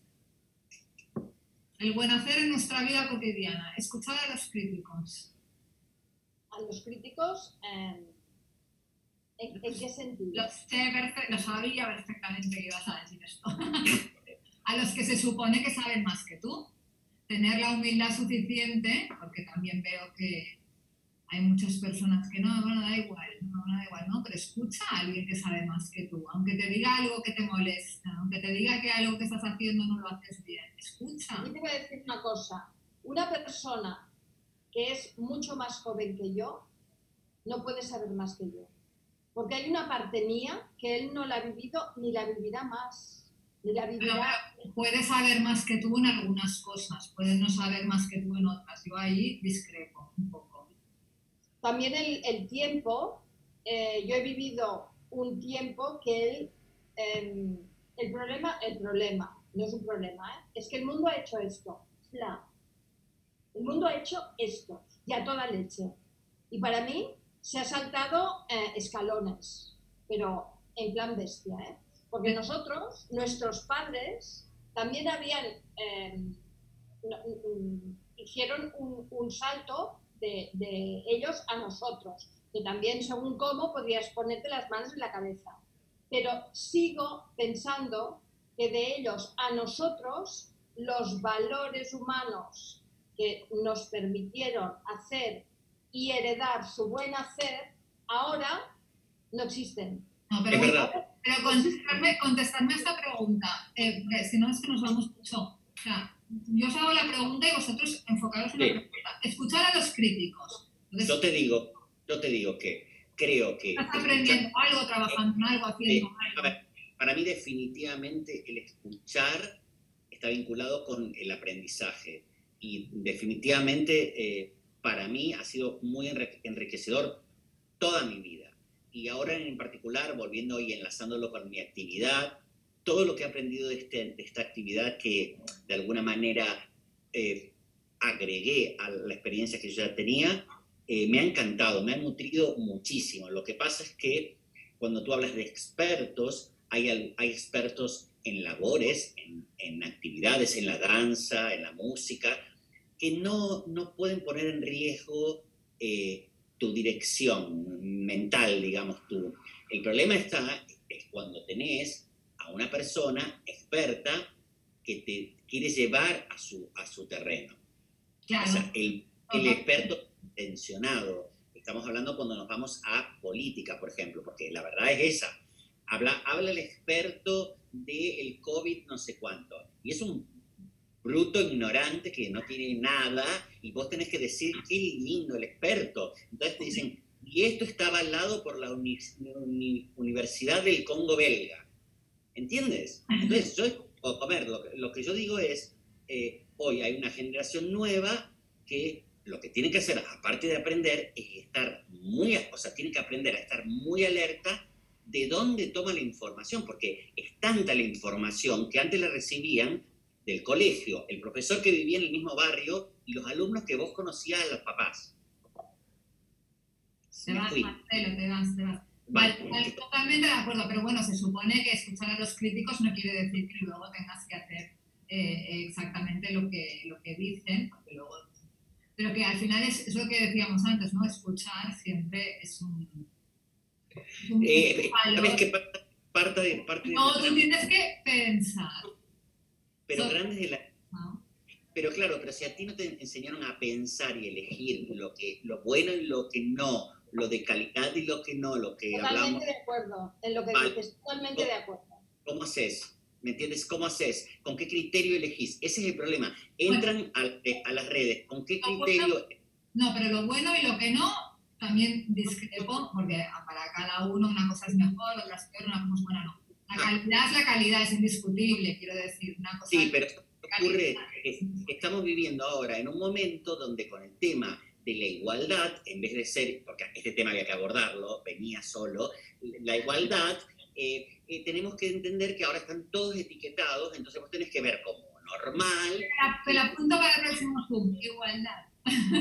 El buen hacer en nuestra vida cotidiana. Escuchar a los críticos. A los críticos, ¿en, qué sentido? Lo, sabía perfectamente que ibas a decir esto. a los que se supone que saben más que tú. Tener la humildad suficiente, porque también veo que hay muchas personas que no, bueno, da igual, no, da igual, ¿no? Pero escucha a alguien que sabe más que tú, aunque te diga algo que te molesta, aunque te diga que algo que estás haciendo no lo haces bien, escucha. Yo te voy a decir una cosa, una persona que es mucho más joven que yo, no puede saber más que yo. Porque hay una parte mía que él no la ha vivido ni la vivirá más puede saber más que tú en algunas cosas, puede no saber más que tú en otras. Yo ahí discrepo un poco. También el, tiempo, eh, yo he vivido un tiempo que él, em, el problema, el problema, no es un problema, ¿eh? es que el mundo ha hecho esto. El mundo ha hecho esto, ya toda leche. Y para mí se ha saltado eh, escalones, pero en plan bestia, ¿eh? Porque nosotros, nuestros padres, también habían, em, hicieron un, salto de, ellos a nosotros, que también según cómo podrías ponerte las manos en la cabeza. Pero sigo pensando que de ellos a nosotros los valores humanos que nos permitieron hacer y heredar su buen hacer, ahora no existen. No, pero, pero contestarme, contestarme a esta pregunta, eh, si no es que nos vamos mucho. O sea, yo os hago la pregunta y vosotros enfocaros en la pregunta. Escuchar a los críticos. yo te digo, yo te digo que creo que... Estás aprendiendo algo, trabajando en algo, haciendo algo. para mí definitivamente el escuchar está vinculado con el aprendizaje y definitivamente eh, para mí ha sido muy enriquecedor toda mi vida y ahora en particular, volviendo y enlazándolo con mi actividad, todo lo que he aprendido de, este, esta actividad que de alguna manera eh, agregué a la experiencia que yo ya tenía, eh, me ha encantado, me ha nutrido muchísimo. Lo que pasa es que cuando tú hablas de expertos, hay, hay expertos en labores, en, en, actividades, en la danza, en la música, que no, no pueden poner en riesgo eh, tu dirección mental, digamos tú. El problema está es cuando tenés a una persona experta que te quiere llevar a su, a su terreno. O sea, el, el experto intencionado. Estamos hablando cuando nos vamos a política, por ejemplo, porque la verdad es esa. Habla, habla el experto del COVID no sé cuánto. Y es un bruto, ignorante, que no tiene nada, y vos tenés que decir, qué lindo el experto. Entonces te dicen, y esto está avalado por la Universidad del Congo belga. ¿Entiendes? Entonces, yo, comer, lo, lo que yo digo es, eh, hoy hay una generación nueva que lo que tiene que hacer, aparte de aprender, es estar muy, o sea, tiene que aprender a estar muy alerta de dónde toma la información, porque es tanta la información que antes la recibían del colegio, el profesor que vivía en el mismo barrio y los alumnos que vos conocías a los papás. Te vas, Marcelo, te vas, te vas. Vale, totalmente de acuerdo, pero bueno, se supone que escuchar a los críticos no quiere decir que luego tengas que hacer eh, exactamente lo que, lo que dicen, porque luego pero que al final es, es, lo que decíamos antes, ¿no? Escuchar siempre es un... un eh, ¿Sabes qué parte de, parte no, tú tienes que pensar. Pero grandes de la... Pero claro, pero si a ti no te enseñaron a pensar y elegir lo, que, lo bueno y lo que no, lo de calidad y lo que no, lo que totalmente hablamos... Totalmente de acuerdo, en lo que dices, totalmente de acuerdo. ¿Cómo haces? ¿Me entiendes? ¿Cómo haces? ¿Con qué criterio elegís? Ese es el problema. Entran a, eh, a, las redes. ¿Con qué criterio? no, pero lo bueno y lo que no, también discrepo, porque para cada uno una cosa es mejor, otra es peor, una cosa es buena, no. La calidad es la calidad, es indiscutible, quiero decir. Una cosa sí, pero ocurre, es, estamos viviendo ahora en un momento donde con el tema de la igualdad, en vez de ser, porque este tema había que abordarlo, venía solo, la igualdad eh, eh, tenemos que entender que ahora están todos etiquetados, entonces vos tenés que ver como normal. Te la apunto para el próximo Zoom, igualdad.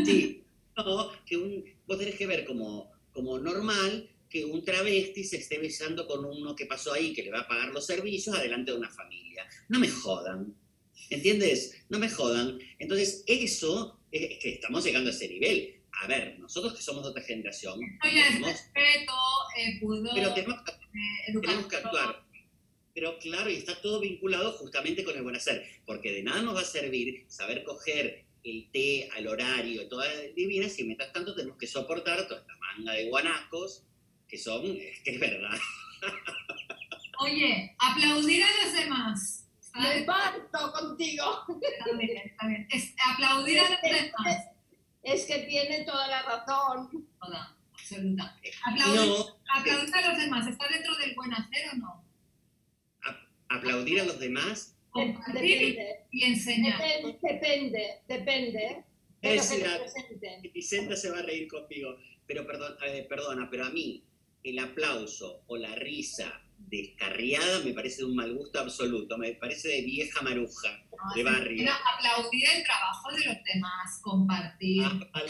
Sí, no, que un, vos tenés que ver como, como normal que un travesti se esté besando con uno que pasó ahí, que le va a pagar los servicios, adelante de una familia. No me jodan. ¿Entiendes? No me jodan. Entonces, eso es que estamos llegando a ese nivel. A ver, nosotros que somos de otra generación. Tenemos, respeto, eh, pudor. Pero tenemos tenemos que actuar. Pero claro, y está todo vinculado justamente con el buen hacer, porque de nada nos va a servir saber coger el té al horario, todas divinas, y mientras tanto tenemos que soportar toda esta manga de guanacos, que son, es que es verdad. Oye, aplaudir a los demás. Me parto contigo. Está bien, está bien. Es, aplaudir a los demás. Es que tiene toda la razón. Toda absoluta. Aplaudir, a los demás, ¿está dentro del buen hacer o no? ¿Aplaudir a los demás? Compartir y enseñar. Depende, depende. Vicenta se va a reír conmigo, pero perdón, eh, perdona, pero a mí el aplauso o la risa descarriada me parece de un mal gusto absoluto, me parece de vieja maruja, de barrio. aplaudir el trabajo de los demás, compartir. Ah,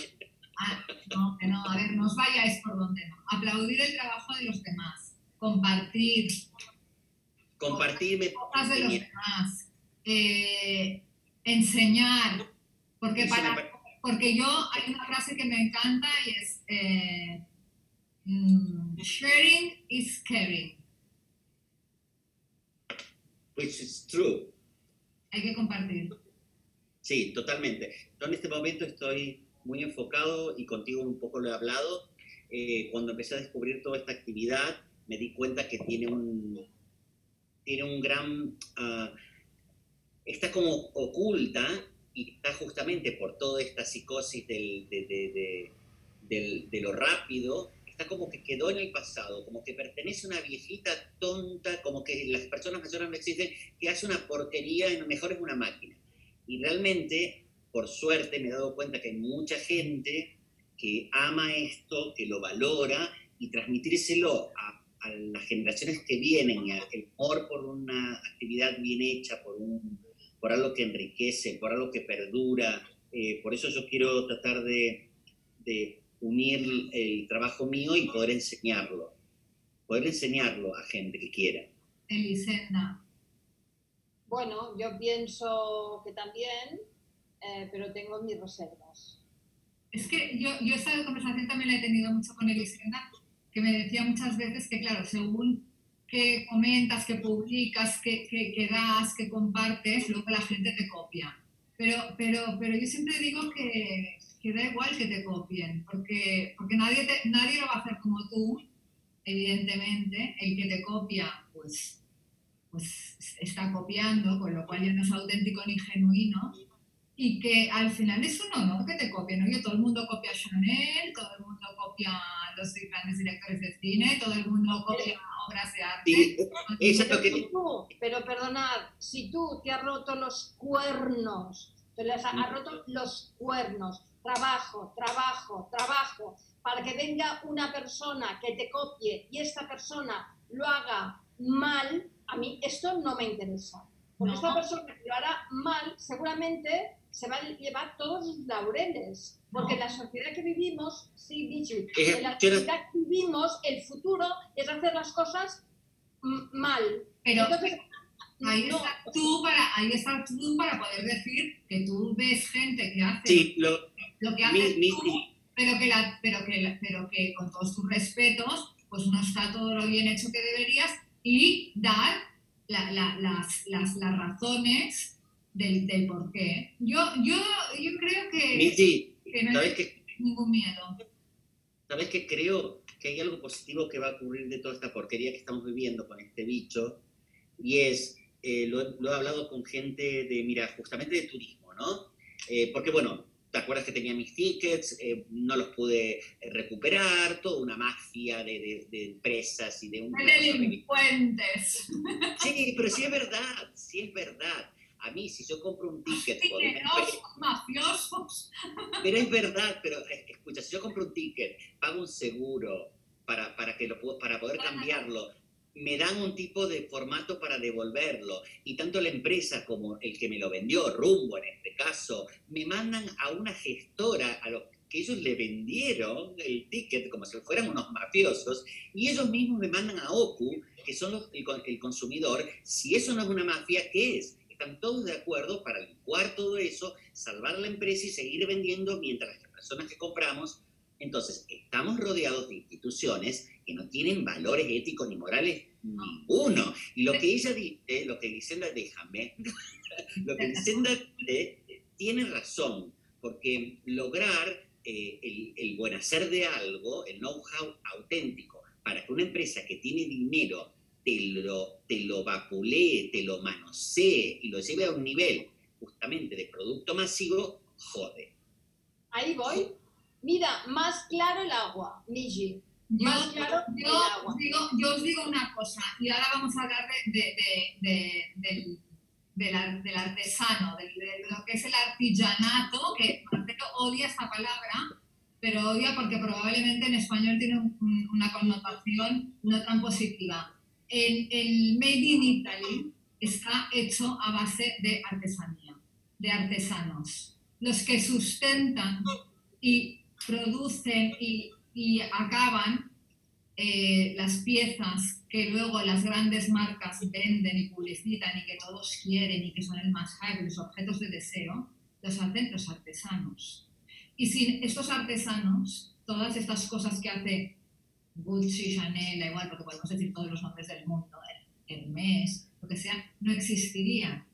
Ah, no, que no, a ver, no os vayáis por donde no. Aplaudir el trabajo de los demás, compartir. Compartirme. Cosas de los demás. Eh, enseñar. Porque, para, porque yo, hay una frase que me encanta y es eh, mm, sharing is caring. Which is true. Hay que compartir. Sí, totalmente. Yo en este momento estoy muy enfocado y contigo un poco lo he hablado. Eh, cuando empecé a descubrir toda esta actividad, me di cuenta que tiene un, tiene un gran... Uh, está como oculta y está justamente por toda esta psicosis del, de, de, de, de, lo rápido, está como que quedó en el pasado, como que pertenece a una viejita tonta, como que las personas mayores no existen, que hace una porquería y mejor es una máquina. Y realmente por suerte me he dado cuenta que hay mucha gente que ama esto, que lo valora y transmitírselo a, las generaciones que vienen, el amor por una actividad bien hecha, por, un, por algo que enriquece, por algo que perdura. Eh, por eso yo quiero tratar de, de unir el trabajo mío y poder enseñarlo, poder enseñarlo a gente que quiera. Elisenda. Bueno, yo pienso que también eh, pero tengo mis reservas. Es que yo, yo esta conversación también la he tenido mucho con Elisenda, que me decía muchas veces que, claro, según que comentas, que publicas, que, que, das, que compartes, luego la gente te copia. Pero, pero, pero yo siempre digo que, que da igual que te copien, porque, porque nadie, nadie lo va a hacer como tú, evidentemente. El que te copia, pues, pues está copiando, con lo cual ya no es auténtico ni genuino y que al final es un honor que te copien. ¿no? todo el mundo copia Chanel, todo el mundo copia los grandes directores de cine, todo el mundo copia obras de arte. Sí, pero, que... tú, pero perdonad, si tú te has roto los cuernos, te les has roto los cuernos, trabajo, trabajo, trabajo, para que venga una persona que te copie y esta persona lo haga mal, a mí esto no me interesa. Porque esta persona que lo hará mal, seguramente se va a llevar todos los laureles. Porque en la sociedad que vivimos, sí, Bichu, en la sociedad que vivimos, el futuro es hacer las cosas mal. Pero ahí, estás tú para, ahí estás tú para poder decir que tú ves gente que hace... Sí, lo, lo que haces tú, pero que, la, pero, que, pero que con todos tus respetos, pues no está todo lo bien hecho que deberías y dar las, las, las, razones del, del, por qué. Yo, yo, yo creo que, que no hay ningún miedo. ¿Sabes qué? Creo que hay algo positivo que va a ocurrir de toda esta porquería que estamos viviendo con este bicho, y es, eh, lo, he hablado con gente de, mira, justamente de turismo, ¿no? Eh, porque bueno, ¿te acuerdas que tenía mis tickets? Eh, no los pude recuperar, toda una mafia de, de, empresas y de un... delincuentes. Sí, pero sí es verdad, sí es verdad. A mí, si yo compro un ticket... Por mafiosos. Pero es verdad, pero escucha, si yo compro un ticket, pago un seguro para, para, que lo, para poder cambiarlo, me dan un tipo de formato para devolverlo. Y tanto la empresa como el que me lo vendió, Rumbo en este caso, me mandan a una gestora a los que ellos le vendieron el ticket como si fueran unos mafiosos, y ellos mismos me mandan a OCU, que son el, el consumidor. Si eso no es una mafia, ¿qué es? están todos de acuerdo para licuar todo eso, salvar la empresa y seguir vendiendo mientras las personas que compramos. Entonces, estamos rodeados de instituciones que no tienen valores éticos ni morales ninguno. Y lo que ella dice, lo que Lisenda, déjame, lo que Lisenda tiene razón, porque lograr eh, el, el buen hacer de algo, el know-how auténtico, para que una empresa que tiene dinero te lo, te lo vapulee, te lo manosee y lo lleve a un nivel justamente de producto masivo, jode. Ahí voy. Mira, más claro el agua, Miji. Más claro el agua. Digo, yo os digo una cosa, y ahora vamos a hablar de, de, del, del, artesano, de, lo que es el artillanato, que Marcelo odia esa palabra, pero odia porque probablemente en español tiene una connotación no tan positiva el, el Made in Italy está hecho a base de artesanía, de artesanos. Los que sustentan y producen y, y acaban eh, las piezas que luego las grandes marcas venden y publicitan y que todos quieren y que son el más hype, los objetos de deseo, los hacen los artesanos. Y sin estos artesanos, todas estas cosas que hace Gucci, Chanel, igual, porque podemos decir todos los nombres del mundo, Hermes, lo que sea, no existiría.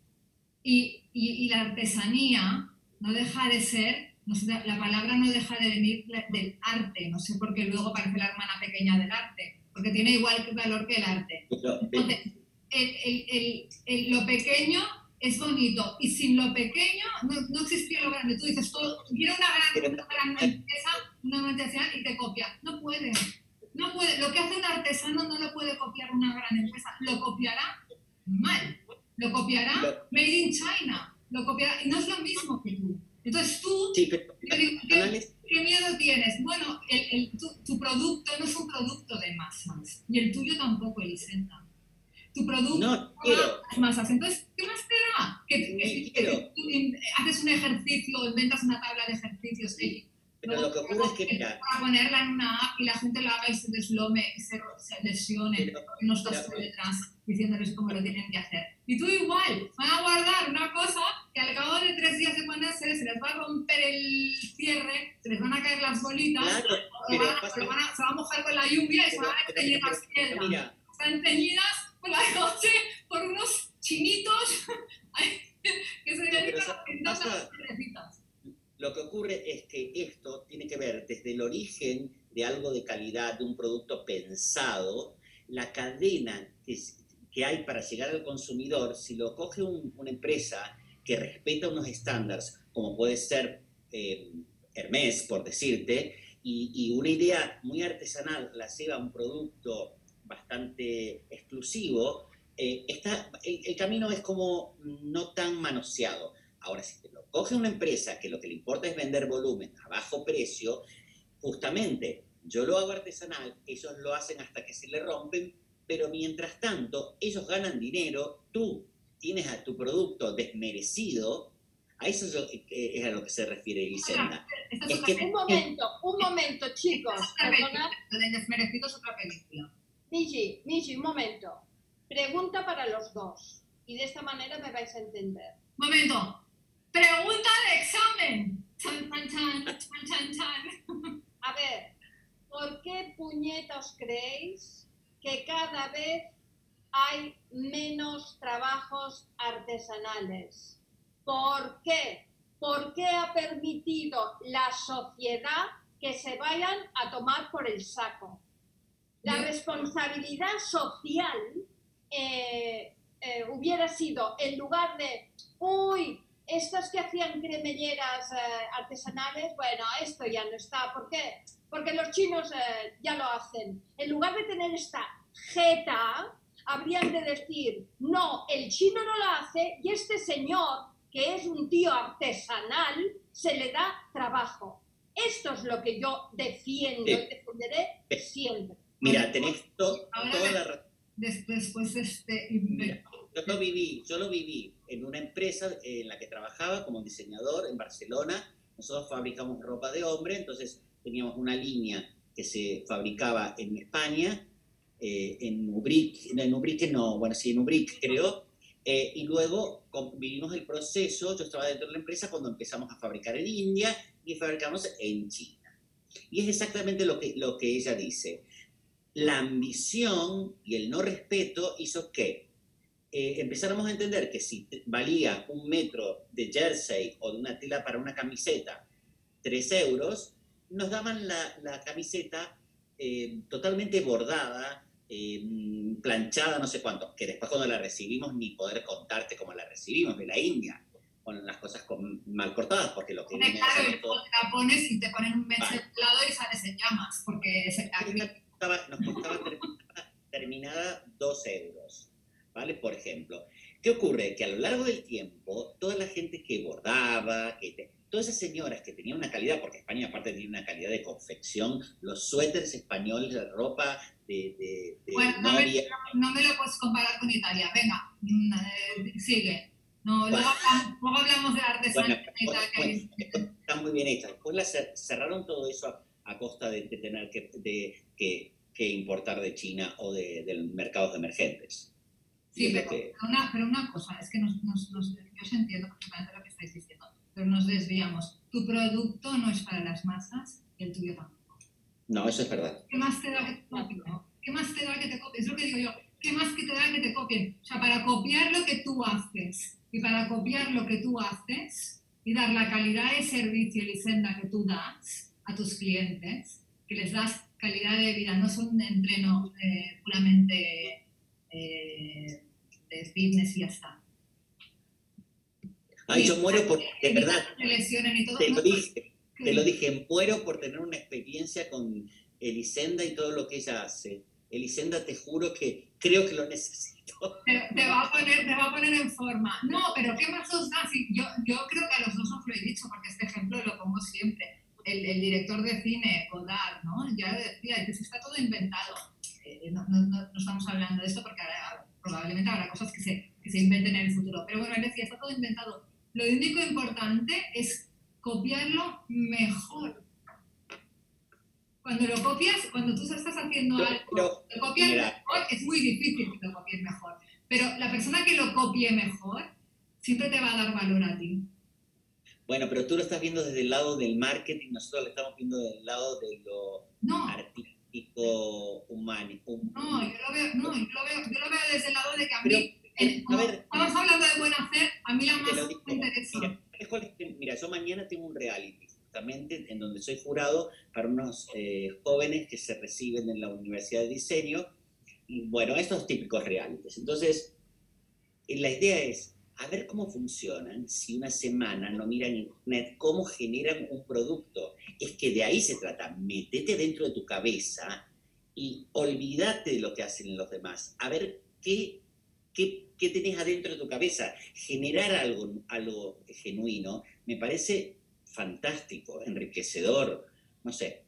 Y, y, la artesanía no deja de ser, la palabra no deja de venir del arte, no sé por qué luego parece la hermana pequeña del arte, porque tiene igual valor que el arte. Entonces, el, el, lo pequeño es bonito y sin lo pequeño no, no existiría lo grande. Tú dices, quiero una gran, una gran empresa, una multinacional y te copia. No puede no puede, lo que hace un artesano no lo puede copiar una gran empresa, lo copiará mal, lo copiará made in China, lo copiará, y no es lo mismo que tú. Entonces tú, ¿qué, miedo tienes? Bueno, el, tu, producto no es un producto de masas, y el tuyo tampoco, Elisenda. Tu producto no quiero. las masas. Entonces, ¿qué más te da? Que, que, tú haces un ejercicio, inventas una tabla de ejercicios pero lo que ocurre es que, mira. Para ponerla en una app y la gente la haga y se deslome, se, se lesione, pero, y no estás por detrás diciéndoles cómo lo tienen que hacer. Y tú igual, van a guardar una cosa que al cabo de tres días de ponerse se les va a romper el cierre, se les van a caer las bolitas, claro, se, van a, se, van a, se, a mojar con la lluvia y se van a teñir las piedras. Están teñidas por la noche por unos chinitos que se dedican a pintar las piedrecitas. Lo que ocurre es que esto tiene que ver desde el origen de algo de calidad, de un producto pensado, la cadena que, hay para llegar al consumidor, si lo coge una empresa que respeta unos estándares, como puede ser eh, Hermes, por decirte, y, una idea muy artesanal la lleva a un producto bastante exclusivo, eh, está, el, camino es como no tan manoseado. Ahora, si te lo coge una empresa que lo que le importa es vender volumen a bajo precio, justamente yo lo hago artesanal, ellos lo hacen hasta que se le rompen, pero mientras tanto ellos ganan dinero, tú tienes a tu producto desmerecido, a eso es a lo que se refiere Elisenda. un momento, un momento, chicos. Lo de desmerecido es otra película. Miji, Miji, un momento. Pregunta para los dos. Y de esta manera me vais a entender. Momento, Pregunta de examen. Chan, chan, chan, chan, chan, chan. A ver, ¿por qué puñetas creéis que cada vez hay menos trabajos artesanales? ¿Por qué? ¿Por qué ha permitido la sociedad que se vayan a tomar por el saco? La responsabilidad social eh, eh, hubiera sido, en lugar de, uy, estos que hacían cremelleras eh, artesanales, bueno, esto ya no está. ¿Por qué? Porque los chinos eh, ya lo hacen. En lugar de tener esta jeta, habrían de decir, no, el chino no lo hace y este señor, que es un tío artesanal, se le da trabajo. Esto es lo que yo defiendo y defenderé siempre. Mira, tenés toda la razón. Después este... yo lo viví, yo lo viví en una empresa en la que trabajaba como diseñador en Barcelona. Nosotros fabricamos ropa de hombre, entonces teníamos una línea que se fabricaba en España, eh, en Ubrique, en Ubrique no, bueno, sí, en Ubrique creo, eh, y luego vivimos el proceso, yo estaba dentro de la empresa cuando empezamos a fabricar en India y fabricamos en China. Y es exactamente lo que, lo que ella dice. La ambición y el no respeto hizo que eh, empezáramos a entender que si valía un metro de jersey o de una tela para una camiseta 3 euros, nos daban la, camiseta eh, totalmente bordada, eh, planchada, no sé cuánto, que después cuando la recibimos ni poder contarte cómo la recibimos de la India, con las cosas mal cortadas, porque lo que... Claro, todo... la pones y te ponen un mes vale. lado y sales en llamas, porque... Nos costaba, terminada 2 euros ¿vale? Por ejemplo, ¿qué ocurre? Que a lo largo del tiempo, toda la gente que bordaba, que todas esas señoras que tenían una calidad, porque España aparte tiene una calidad de confección, los suéteres españoles, la ropa de, de, bueno, no me, no me, lo puedes comparar con Italia, venga, mm, eh, sigue. No, luego, hablamos, de artesanía bueno, está muy bien hecha. Después la cerraron todo eso a, costa de, tener que, que, que, importar de China o de, de mercados emergentes. Sí, pero, una, pero, una, cosa, es que nos, nos, nos, yo entiendo perfectamente lo que estáis diciendo, pero nos desviamos. Tu producto no es para las masas y el tuyo tampoco. No, eso es verdad. ¿Qué más te da que te copien? ¿Qué más te da que te copien? Es lo que digo yo. ¿Qué más que te da que te copien? O sea, para copiar lo que tú haces y para copiar lo que tú haces y dar la calidad de servicio y senda que tú das a tus clientes, que les das calidad de vida, no son un entreno eh, puramente eh, de fitness y ya está. Ay, yo muero por, de verdad, te lo dije, te lo dije, muero por tener una experiencia con Elisenda y todo lo que ella hace. Elisenda, te juro que creo que lo necesito. Te, va, a poner, te va a poner en forma. No, pero ¿qué más os da? yo, yo creo que a los dos os lo he dicho, porque este ejemplo lo pongo siempre. El, el director de cine, Godard, ¿no? Ya decía, que está todo inventado eh, no, no, no, estamos hablando de esto porque probablemente habrá cosas que se, que se inventen en el futuro. Pero bueno, él decía, está todo inventado. Lo único importante es copiarlo mejor. Cuando lo copias, cuando tú estás haciendo algo, lo copias mejor, es muy difícil que lo copies mejor. Pero la persona que lo copie mejor siempre te va a dar valor a ti. Bueno, pero tú lo estás viendo desde el lado del marketing, nosotros lo estamos viendo desde el lado de lo no. artístico humano. No, yo lo, veo, no yo, lo veo, yo lo veo desde el lado de que a mí, estamos hablando de buen hacer, a mí la más me interesa. Mira, mira, yo mañana tengo un reality, justamente, en donde soy jurado para unos eh, jóvenes que se reciben en la Universidad de Diseño. Y bueno, estos típicos realities. Entonces, eh, la idea es a ver cómo funcionan si una semana no miran internet cómo generan un producto. Es que de ahí se trata, metete dentro de tu cabeza y olvídate de lo que hacen los demás. A ver qué, qué, qué tenés adentro de tu cabeza. Generar algo, algo genuino me parece fantástico, enriquecedor, no sé,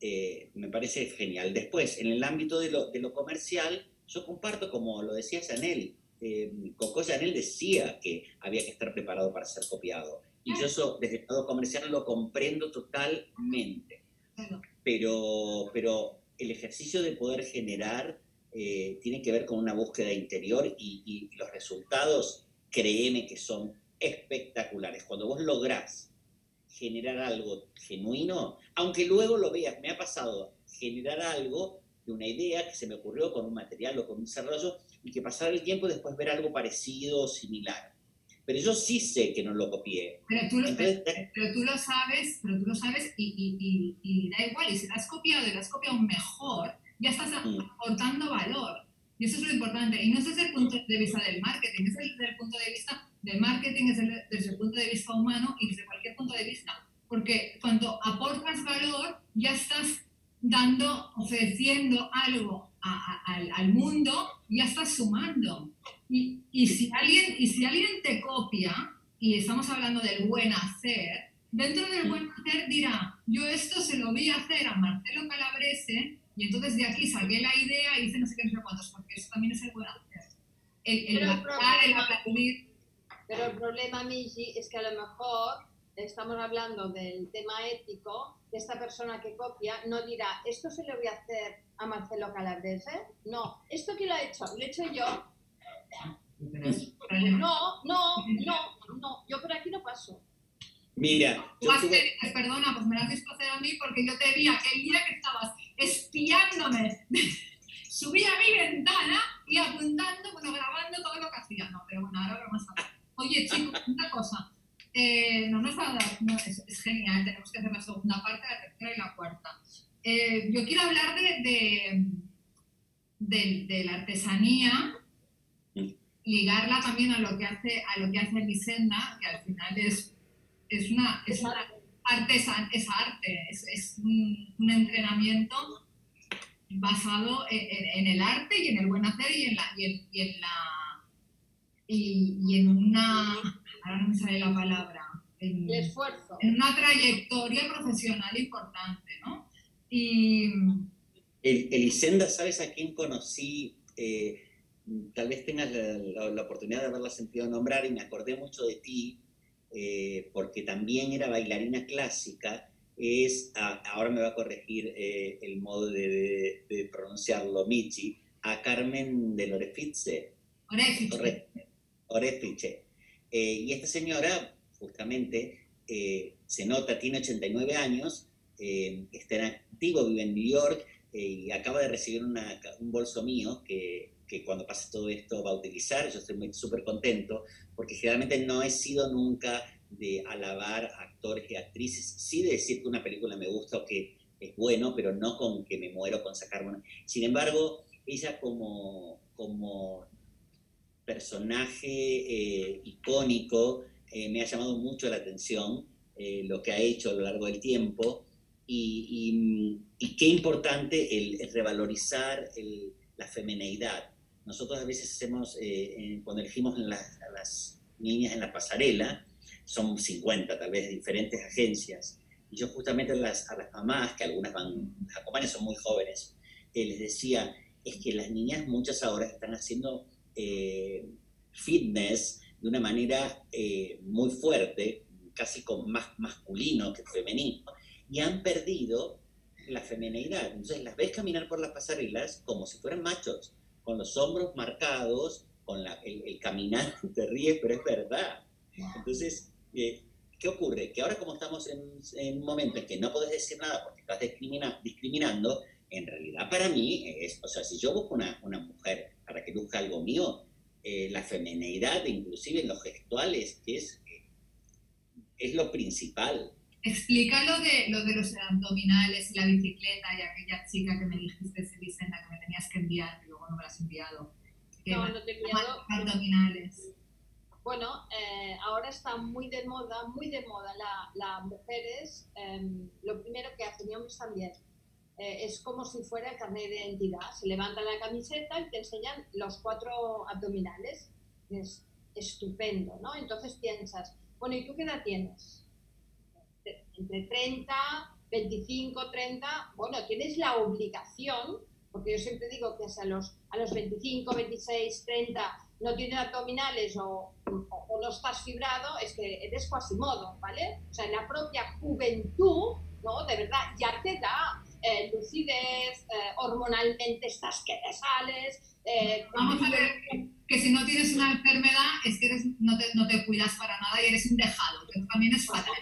eh, me parece genial. Después, en el ámbito de lo, de lo comercial, yo comparto, como lo decía Chanel, eh, Coco Chanel decía que había que estar preparado para ser copiado. Y yo eso, desde el lado comercial lo comprendo totalmente. Pero, pero el ejercicio de poder generar eh, tiene que ver con una búsqueda interior y, y, los resultados, créeme que son espectaculares. Cuando vos lográs generar algo genuino, aunque luego lo veas, me ha pasado generar algo de una idea que se me ocurrió con un material o con un desarrollo y que pasar el tiempo y después ver algo parecido o similar. Pero yo sí sé que no lo copié. Pero tú, lo, pero, tú lo sabes, pero tú lo sabes y, y, da igual. Y si lo has copiado y lo has copiado mejor, ya estás mm. aportando valor. Y eso es lo importante. Y no es desde el punto de vista del marketing, es desde el punto de vista del marketing, es desde el punto de vista humano y desde cualquier punto de vista. Porque cuando aportas valor, ya estás dando, ofreciendo algo al, mundo, ya estás sumando. Y, y, si alguien, y si alguien te copia, y estamos hablando del buen hacer, dentro del buen hacer dirá, yo esto se lo vi hacer a Marcelo Calabrese, y entonces de aquí saqué la idea y hice no sé qué, no sé cuántos, porque eso también es el buen hacer. El, el, el, el aplaudir. Pero el problema, Miji, es que a lo mejor estamos hablando del tema ético, de esta persona que copia no dirá, esto se lo voy a hacer a Marcelo Calabrese. No, ¿esto quién lo ha hecho? Lo he hecho yo. No, no, no, no, yo por aquí no paso. Mira, yo perdona, pues me lo has visto hacer a mí porque yo te vi aquel día que estabas espiándome. Subí a mi ventana y apuntando, bueno, grabando todo lo que hacía. No, pero bueno, ahora vamos a ver. Oye, chicos, una cosa. Eh, no nos va a dar, no, es, genial, tenemos que hacer la segunda parte, la tercera y la cuarta. Eh, yo quiero hablar de, de, de, la artesanía, ligarla también a lo que hace, a lo que hace que al final es, es una, es una artesan, es arte, es, es un, un, entrenamiento basado en, en, el arte y en el buen hacer y en la, y en, y en la y, y en una ahora no me sale la palabra, el esfuerzo. En una trayectoria profesional importante, ¿no? Y... El, Elisenda, ¿sabes a quién conocí? Eh, tal vez tengas la, oportunidad de haberla sentido nombrar y me acordé mucho de ti, eh, porque también era bailarina clásica, es, ahora me va a corregir eh, el modo de, pronunciarlo, Michi, a Carmen de Lorefice. Orefice. Orefice. Y esta señora, justamente, se nota, tiene 89 años, eh, está en activo, vive en New York y acaba de recibir un bolso mío que, que, cuando pase todo esto va a utilizar. Yo estoy súper contento porque generalmente no he sido nunca de alabar actores y actrices, sí de decir que una película me gusta o que es bueno, pero no con que me muero con sacar una. Sin embargo, ella como, como personaje eh, icónico, eh, me ha llamado mucho la atención eh, lo que ha hecho a lo largo del tiempo y, qué importante el, revalorizar la femineidad. Nosotros a veces hacemos, cuando elegimos a las niñas en la pasarela, son 50 tal vez diferentes agencias, y yo justamente a las, a las mamás, que algunas van, las acompañan, son muy jóvenes, les decía, es que las niñas muchas ahora están haciendo eh, fitness de una manera eh, muy fuerte, casi con más masculino que femenino, y han perdido la feminidad. Entonces las ves caminar por las pasarelas como si fueran machos, con los hombros marcados, con el, caminar, te ríes, pero es verdad. Entonces, eh, ¿qué ocurre? Que ahora como estamos en, un momento en que no puedes decir nada porque estás discriminando, en realidad para mí es, o sea, si yo busco una, una mujer para que luzca algo mío, eh, la feminidad, inclusive en los gestuales, es, es lo principal. Explica lo de, lo de los abdominales y la bicicleta y aquella chica que me dijiste, Vicenta, que me tenías que enviar, que luego no me la has enviado. No, no te he enviado. Abdominales. Bueno, eh, ahora está muy de moda, muy de moda las la mujeres. Em, lo primero que hombres también, eh, es como si fuera el carnet de identidad. Se levanta la camiseta y te enseñan los cuatro abdominales. Es estupendo, ¿no? Entonces piensas, bueno, ¿y tú qué edad tienes? Entre 30, 25, 30. Bueno, tienes la obligación, porque yo siempre digo que a los, a los 25, 26, 30 no tienes abdominales o, o, no estás fibrado, es que eres modo, ¿vale? O sea, en la propia juventud, ¿no? De verdad, ya te da eh, lucidez, eh, hormonalmente estás que te sales. Eh, Vamos a ver que si no tienes una enfermedad es que eres, no, te, no, te, cuidas para nada y eres un dejado, que también es fatal.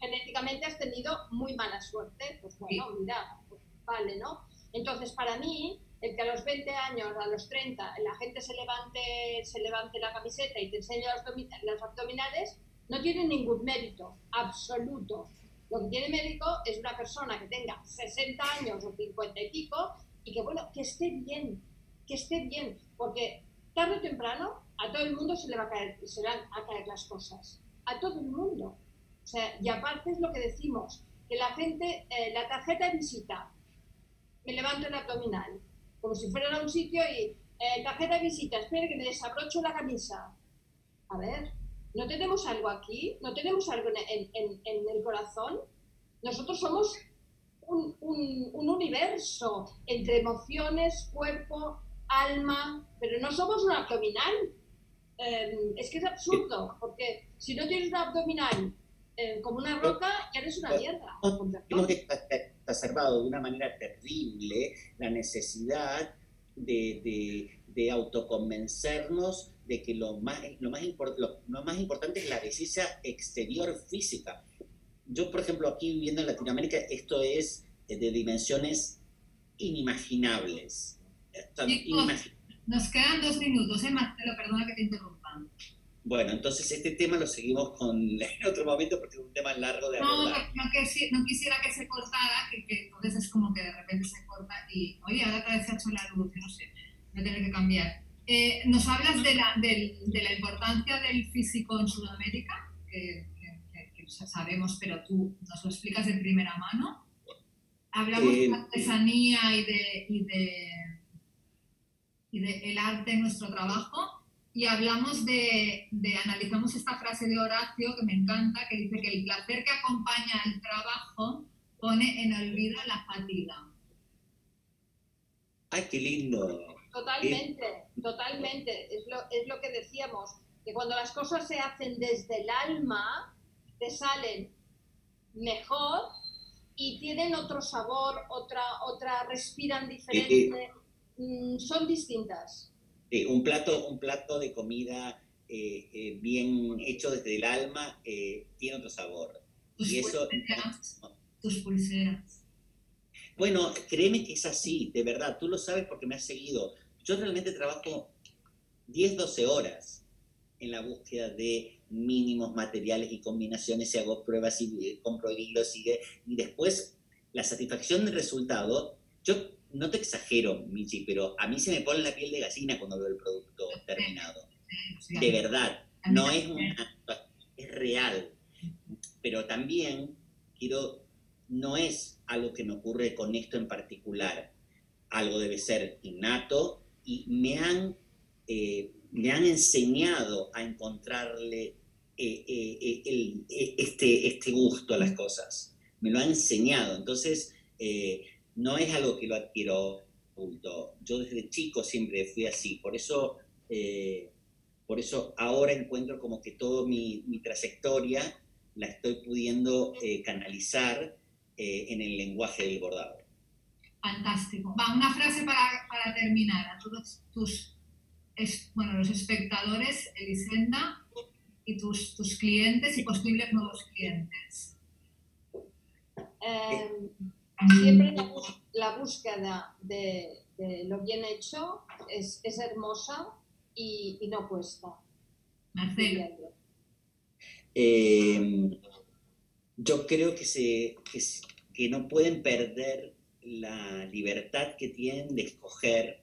genéticamente, has tenido muy mala suerte, pues bueno, mira, pues vale, ¿no? Entonces, para mí, el que a los 20 años, a los 30, la gente se levante, se levante la camiseta y te enseñe los, abdominales, no tiene ningún mérito, absoluto. Lo que tiene mérito es una persona que tenga 60 años o 50 y pico y que, bueno, que esté bien, que esté bien, porque tarde o temprano a todo el mundo se le va a caer, se van a caer las cosas, a todo el mundo. O sea, y aparte es lo que decimos, que la gente, eh, la tarjeta de visita, me levanto el abdominal, como si fuera a un sitio y eh, tarjeta de visita, espere que me desabrocho la camisa. A ver, ¿no tenemos algo aquí? ¿No tenemos algo en, en, el corazón? Nosotros somos un, un, un, universo entre emociones, cuerpo, alma, pero no somos un abdominal. Em, es que es absurdo, porque si no tienes un abdominal eh, como una roca, ya eres una mierda. Hemos exacerbado de una manera terrible la necesidad de, de, autoconvencernos de que lo más, lo, más lo, más importante es la belleza exterior física. Yo, por ejemplo, aquí viviendo en Latinoamérica, esto es de dimensiones inimaginables. Nos quedan dos minutos, ¿eh, Marcelo? Perdona que te interrumpa. Bueno, entonces este tema lo seguimos con, en otro momento porque es un tema largo de abordar. No, no, quisiera que se cortara, que, que, entonces es como que de repente se corta y, oye, ahora otra vez se ha hecho la luz, no sé, voy a tener que cambiar. Eh, nos hablas de la, de, de la, importancia del físico en Sudamérica, que, sabemos, pero tú nos lo explicas de primera mano. Hablamos de eh, artesanía y de, y de, y de el arte en nuestro trabajo y hablamos de, de, analizamos esta frase de Horacio que me encanta, que dice que el placer que acompaña al trabajo pone en olvido la fatiga. ¡Ay, qué lindo! Totalmente, totalmente. Es lo, es lo que decíamos, que cuando las cosas se hacen desde el alma, te salen mejor y tienen otro sabor, otra, otra respiran diferente, mm, son distintas. Eh, un, plato, un plato de comida eh, eh, bien hecho desde el alma tiene otro sabor. Tus y eso, pulseras, tus pulseras. Bueno, créeme que es así, de verdad, tú lo sabes porque me has seguido. Yo realmente trabajo 10, 12 horas en la búsqueda de mínimos materiales y combinaciones, y hago pruebas y compro hilos y, y después la satisfacción del resultado, yo no te exagero, Michi, pero a mí se me pone la piel de gallina cuando veo el producto terminado. De verdad, no es una, es real. Pero también quiero, no es algo que me ocurre con esto en particular. Algo debe ser innato y me han, eh, me han enseñado a encontrarle eh, eh, este, este gusto a las cosas. Me lo han enseñado. Entonces, no es algo que lo adquiero oculto. Yo desde chico siempre fui así, por eso, eh, por eso ahora encuentro como que toda mi, trayectoria la estoy pudiendo eh, canalizar eh, en el lenguaje del bordado. Fantástico. Va, una frase para, para terminar a todos tus, bueno, los espectadores, Elisenda, y tus, tus clientes y posibles nuevos clientes. Em, siempre la, búsqueda de, lo bien hecho es, hermosa y, no cuesta. Marcelo. Eh, yo creo que, se, que, no pueden perder la libertad que tienen de escoger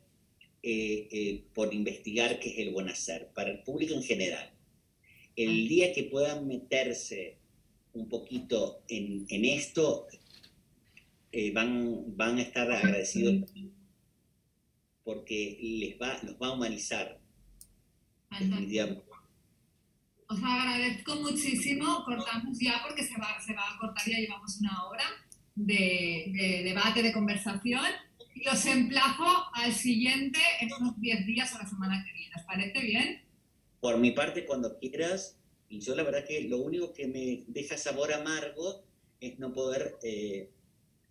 eh, eh, por investigar qué es el buen hacer, para el público en general. El día que puedan meterse un poquito en, en esto, eh, van, van a estar agradecidos porque les va, los va a humanizar. Os agradezco muchísimo, cortamos ya porque se va, se va a cortar, ya llevamos una hora de, de debate, de conversación, y os emplazo al siguiente en unos 10 días o la semana que viene. ¿Os parece bien? Por mi parte, cuando quieras, y yo la verdad que lo único que me deja sabor amargo es no poder eh,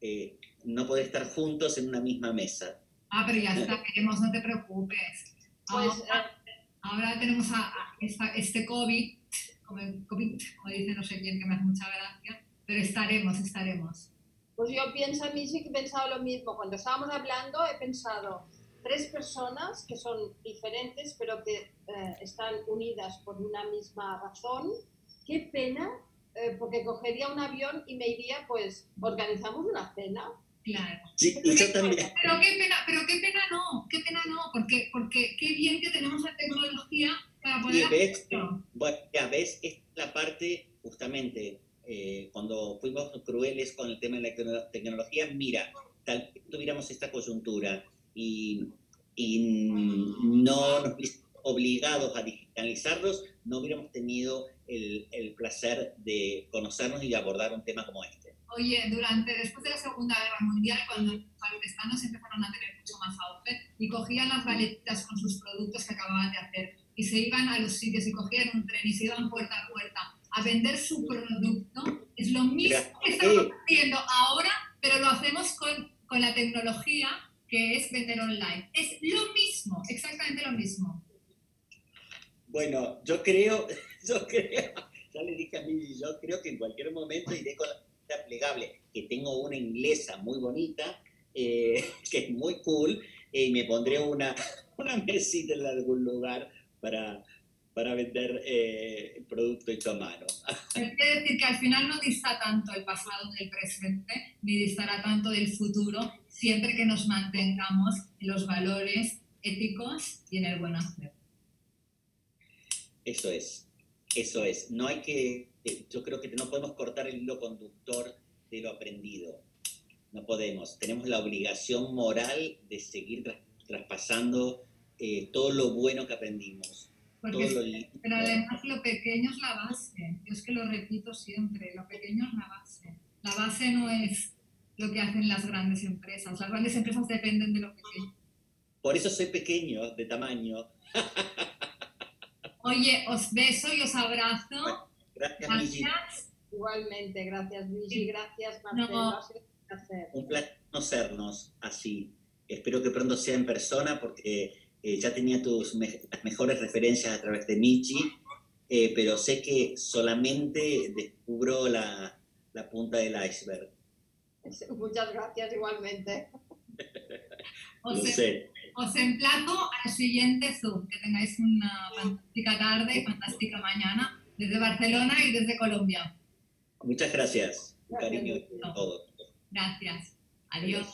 eh, no poder estar juntos en una misma mesa. Ah, pero ya está, queremos, no te preocupes. Pues, ahora, tenemos a, este COVID como el COVID, como dice no sé quién, que me hace mucha gracia, pero estaremos, estaremos. Pues yo pienso, a mí sí que he pensado lo mismo. Cuando estábamos hablando, he pensado tres personas que son diferentes, pero que eh, están unidas por una misma razón. Qué pena, eh, porque cogería un avión y me iría, pues, organizamos una cena. Claro. Sí, Pero yo qué- también. Pero qué pena, pero qué pena no, qué pena no, porque, porque qué bien que tenemos la tecnología para Y poder ves, hacerlo. bueno, ya ves, es la parte justamente eh, cuando fuimos crueles con el tema de la tecno- tecnología, mira, tal vez tuviéramos esta coyuntura y, y no nos obligados a digitalizarlos, no hubiéramos tenido el, el placer de conocernos y abordar un tema como este. Oye, durante, después de la Segunda Guerra Mundial, cuando los palestinos empezaron a tener mucho más auge y cogían las galetitas con sus productos que acababan de hacer y se iban a los sitios y cogían un tren y se iban puerta a puerta a vender su producto, es lo mismo Mira, que estamos eh. haciendo ahora, pero lo hacemos con, con la tecnología que es vender online. Es lo mismo, exactamente lo mismo. Bueno, yo creo, yo creo, ya le dije a mí, yo creo que en cualquier momento iré con la plegable, que tengo una inglesa muy bonita, eh, que es muy cool, y me pondré una, una mesita en algún lugar para, para vender eh, el producto hecho a mano. Que decir que al final no dista tanto el pasado del presente, ni distará tanto del futuro, siempre que nos mantengamos en los valores éticos y en el buen hacer. Eso es, eso es. No hay que, eh, yo creo que no podemos cortar el hilo conductor de lo aprendido. No podemos. Tenemos la obligación moral de seguir tras- traspasando eh, todo lo bueno que aprendimos. Porque, todo lo pero además lo pequeño es la base. Yo es que lo repito siempre, lo pequeño es la base. La base no es lo que hacen las grandes empresas. Las grandes empresas dependen de lo pequeño. Por eso soy pequeño de tamaño. Oye, os beso y os abrazo. Gracias. Gracias. Igualmente, gracias Luigi, gracias Marcelo, No. Un placer conocernos así. Espero que pronto sea en persona porque eh, ya tenía tus me- las mejores referencias a través de Michi, eh, pero sé que solamente descubro la, la punta del iceberg. Muchas gracias igualmente. Os, Lo sé. os emplazo al siguiente Zoom. Que tengáis una fantástica tarde y fantástica mañana desde Barcelona y desde Colombia. Muchas gracias. Un cariño a todos. Gracias. Adiós.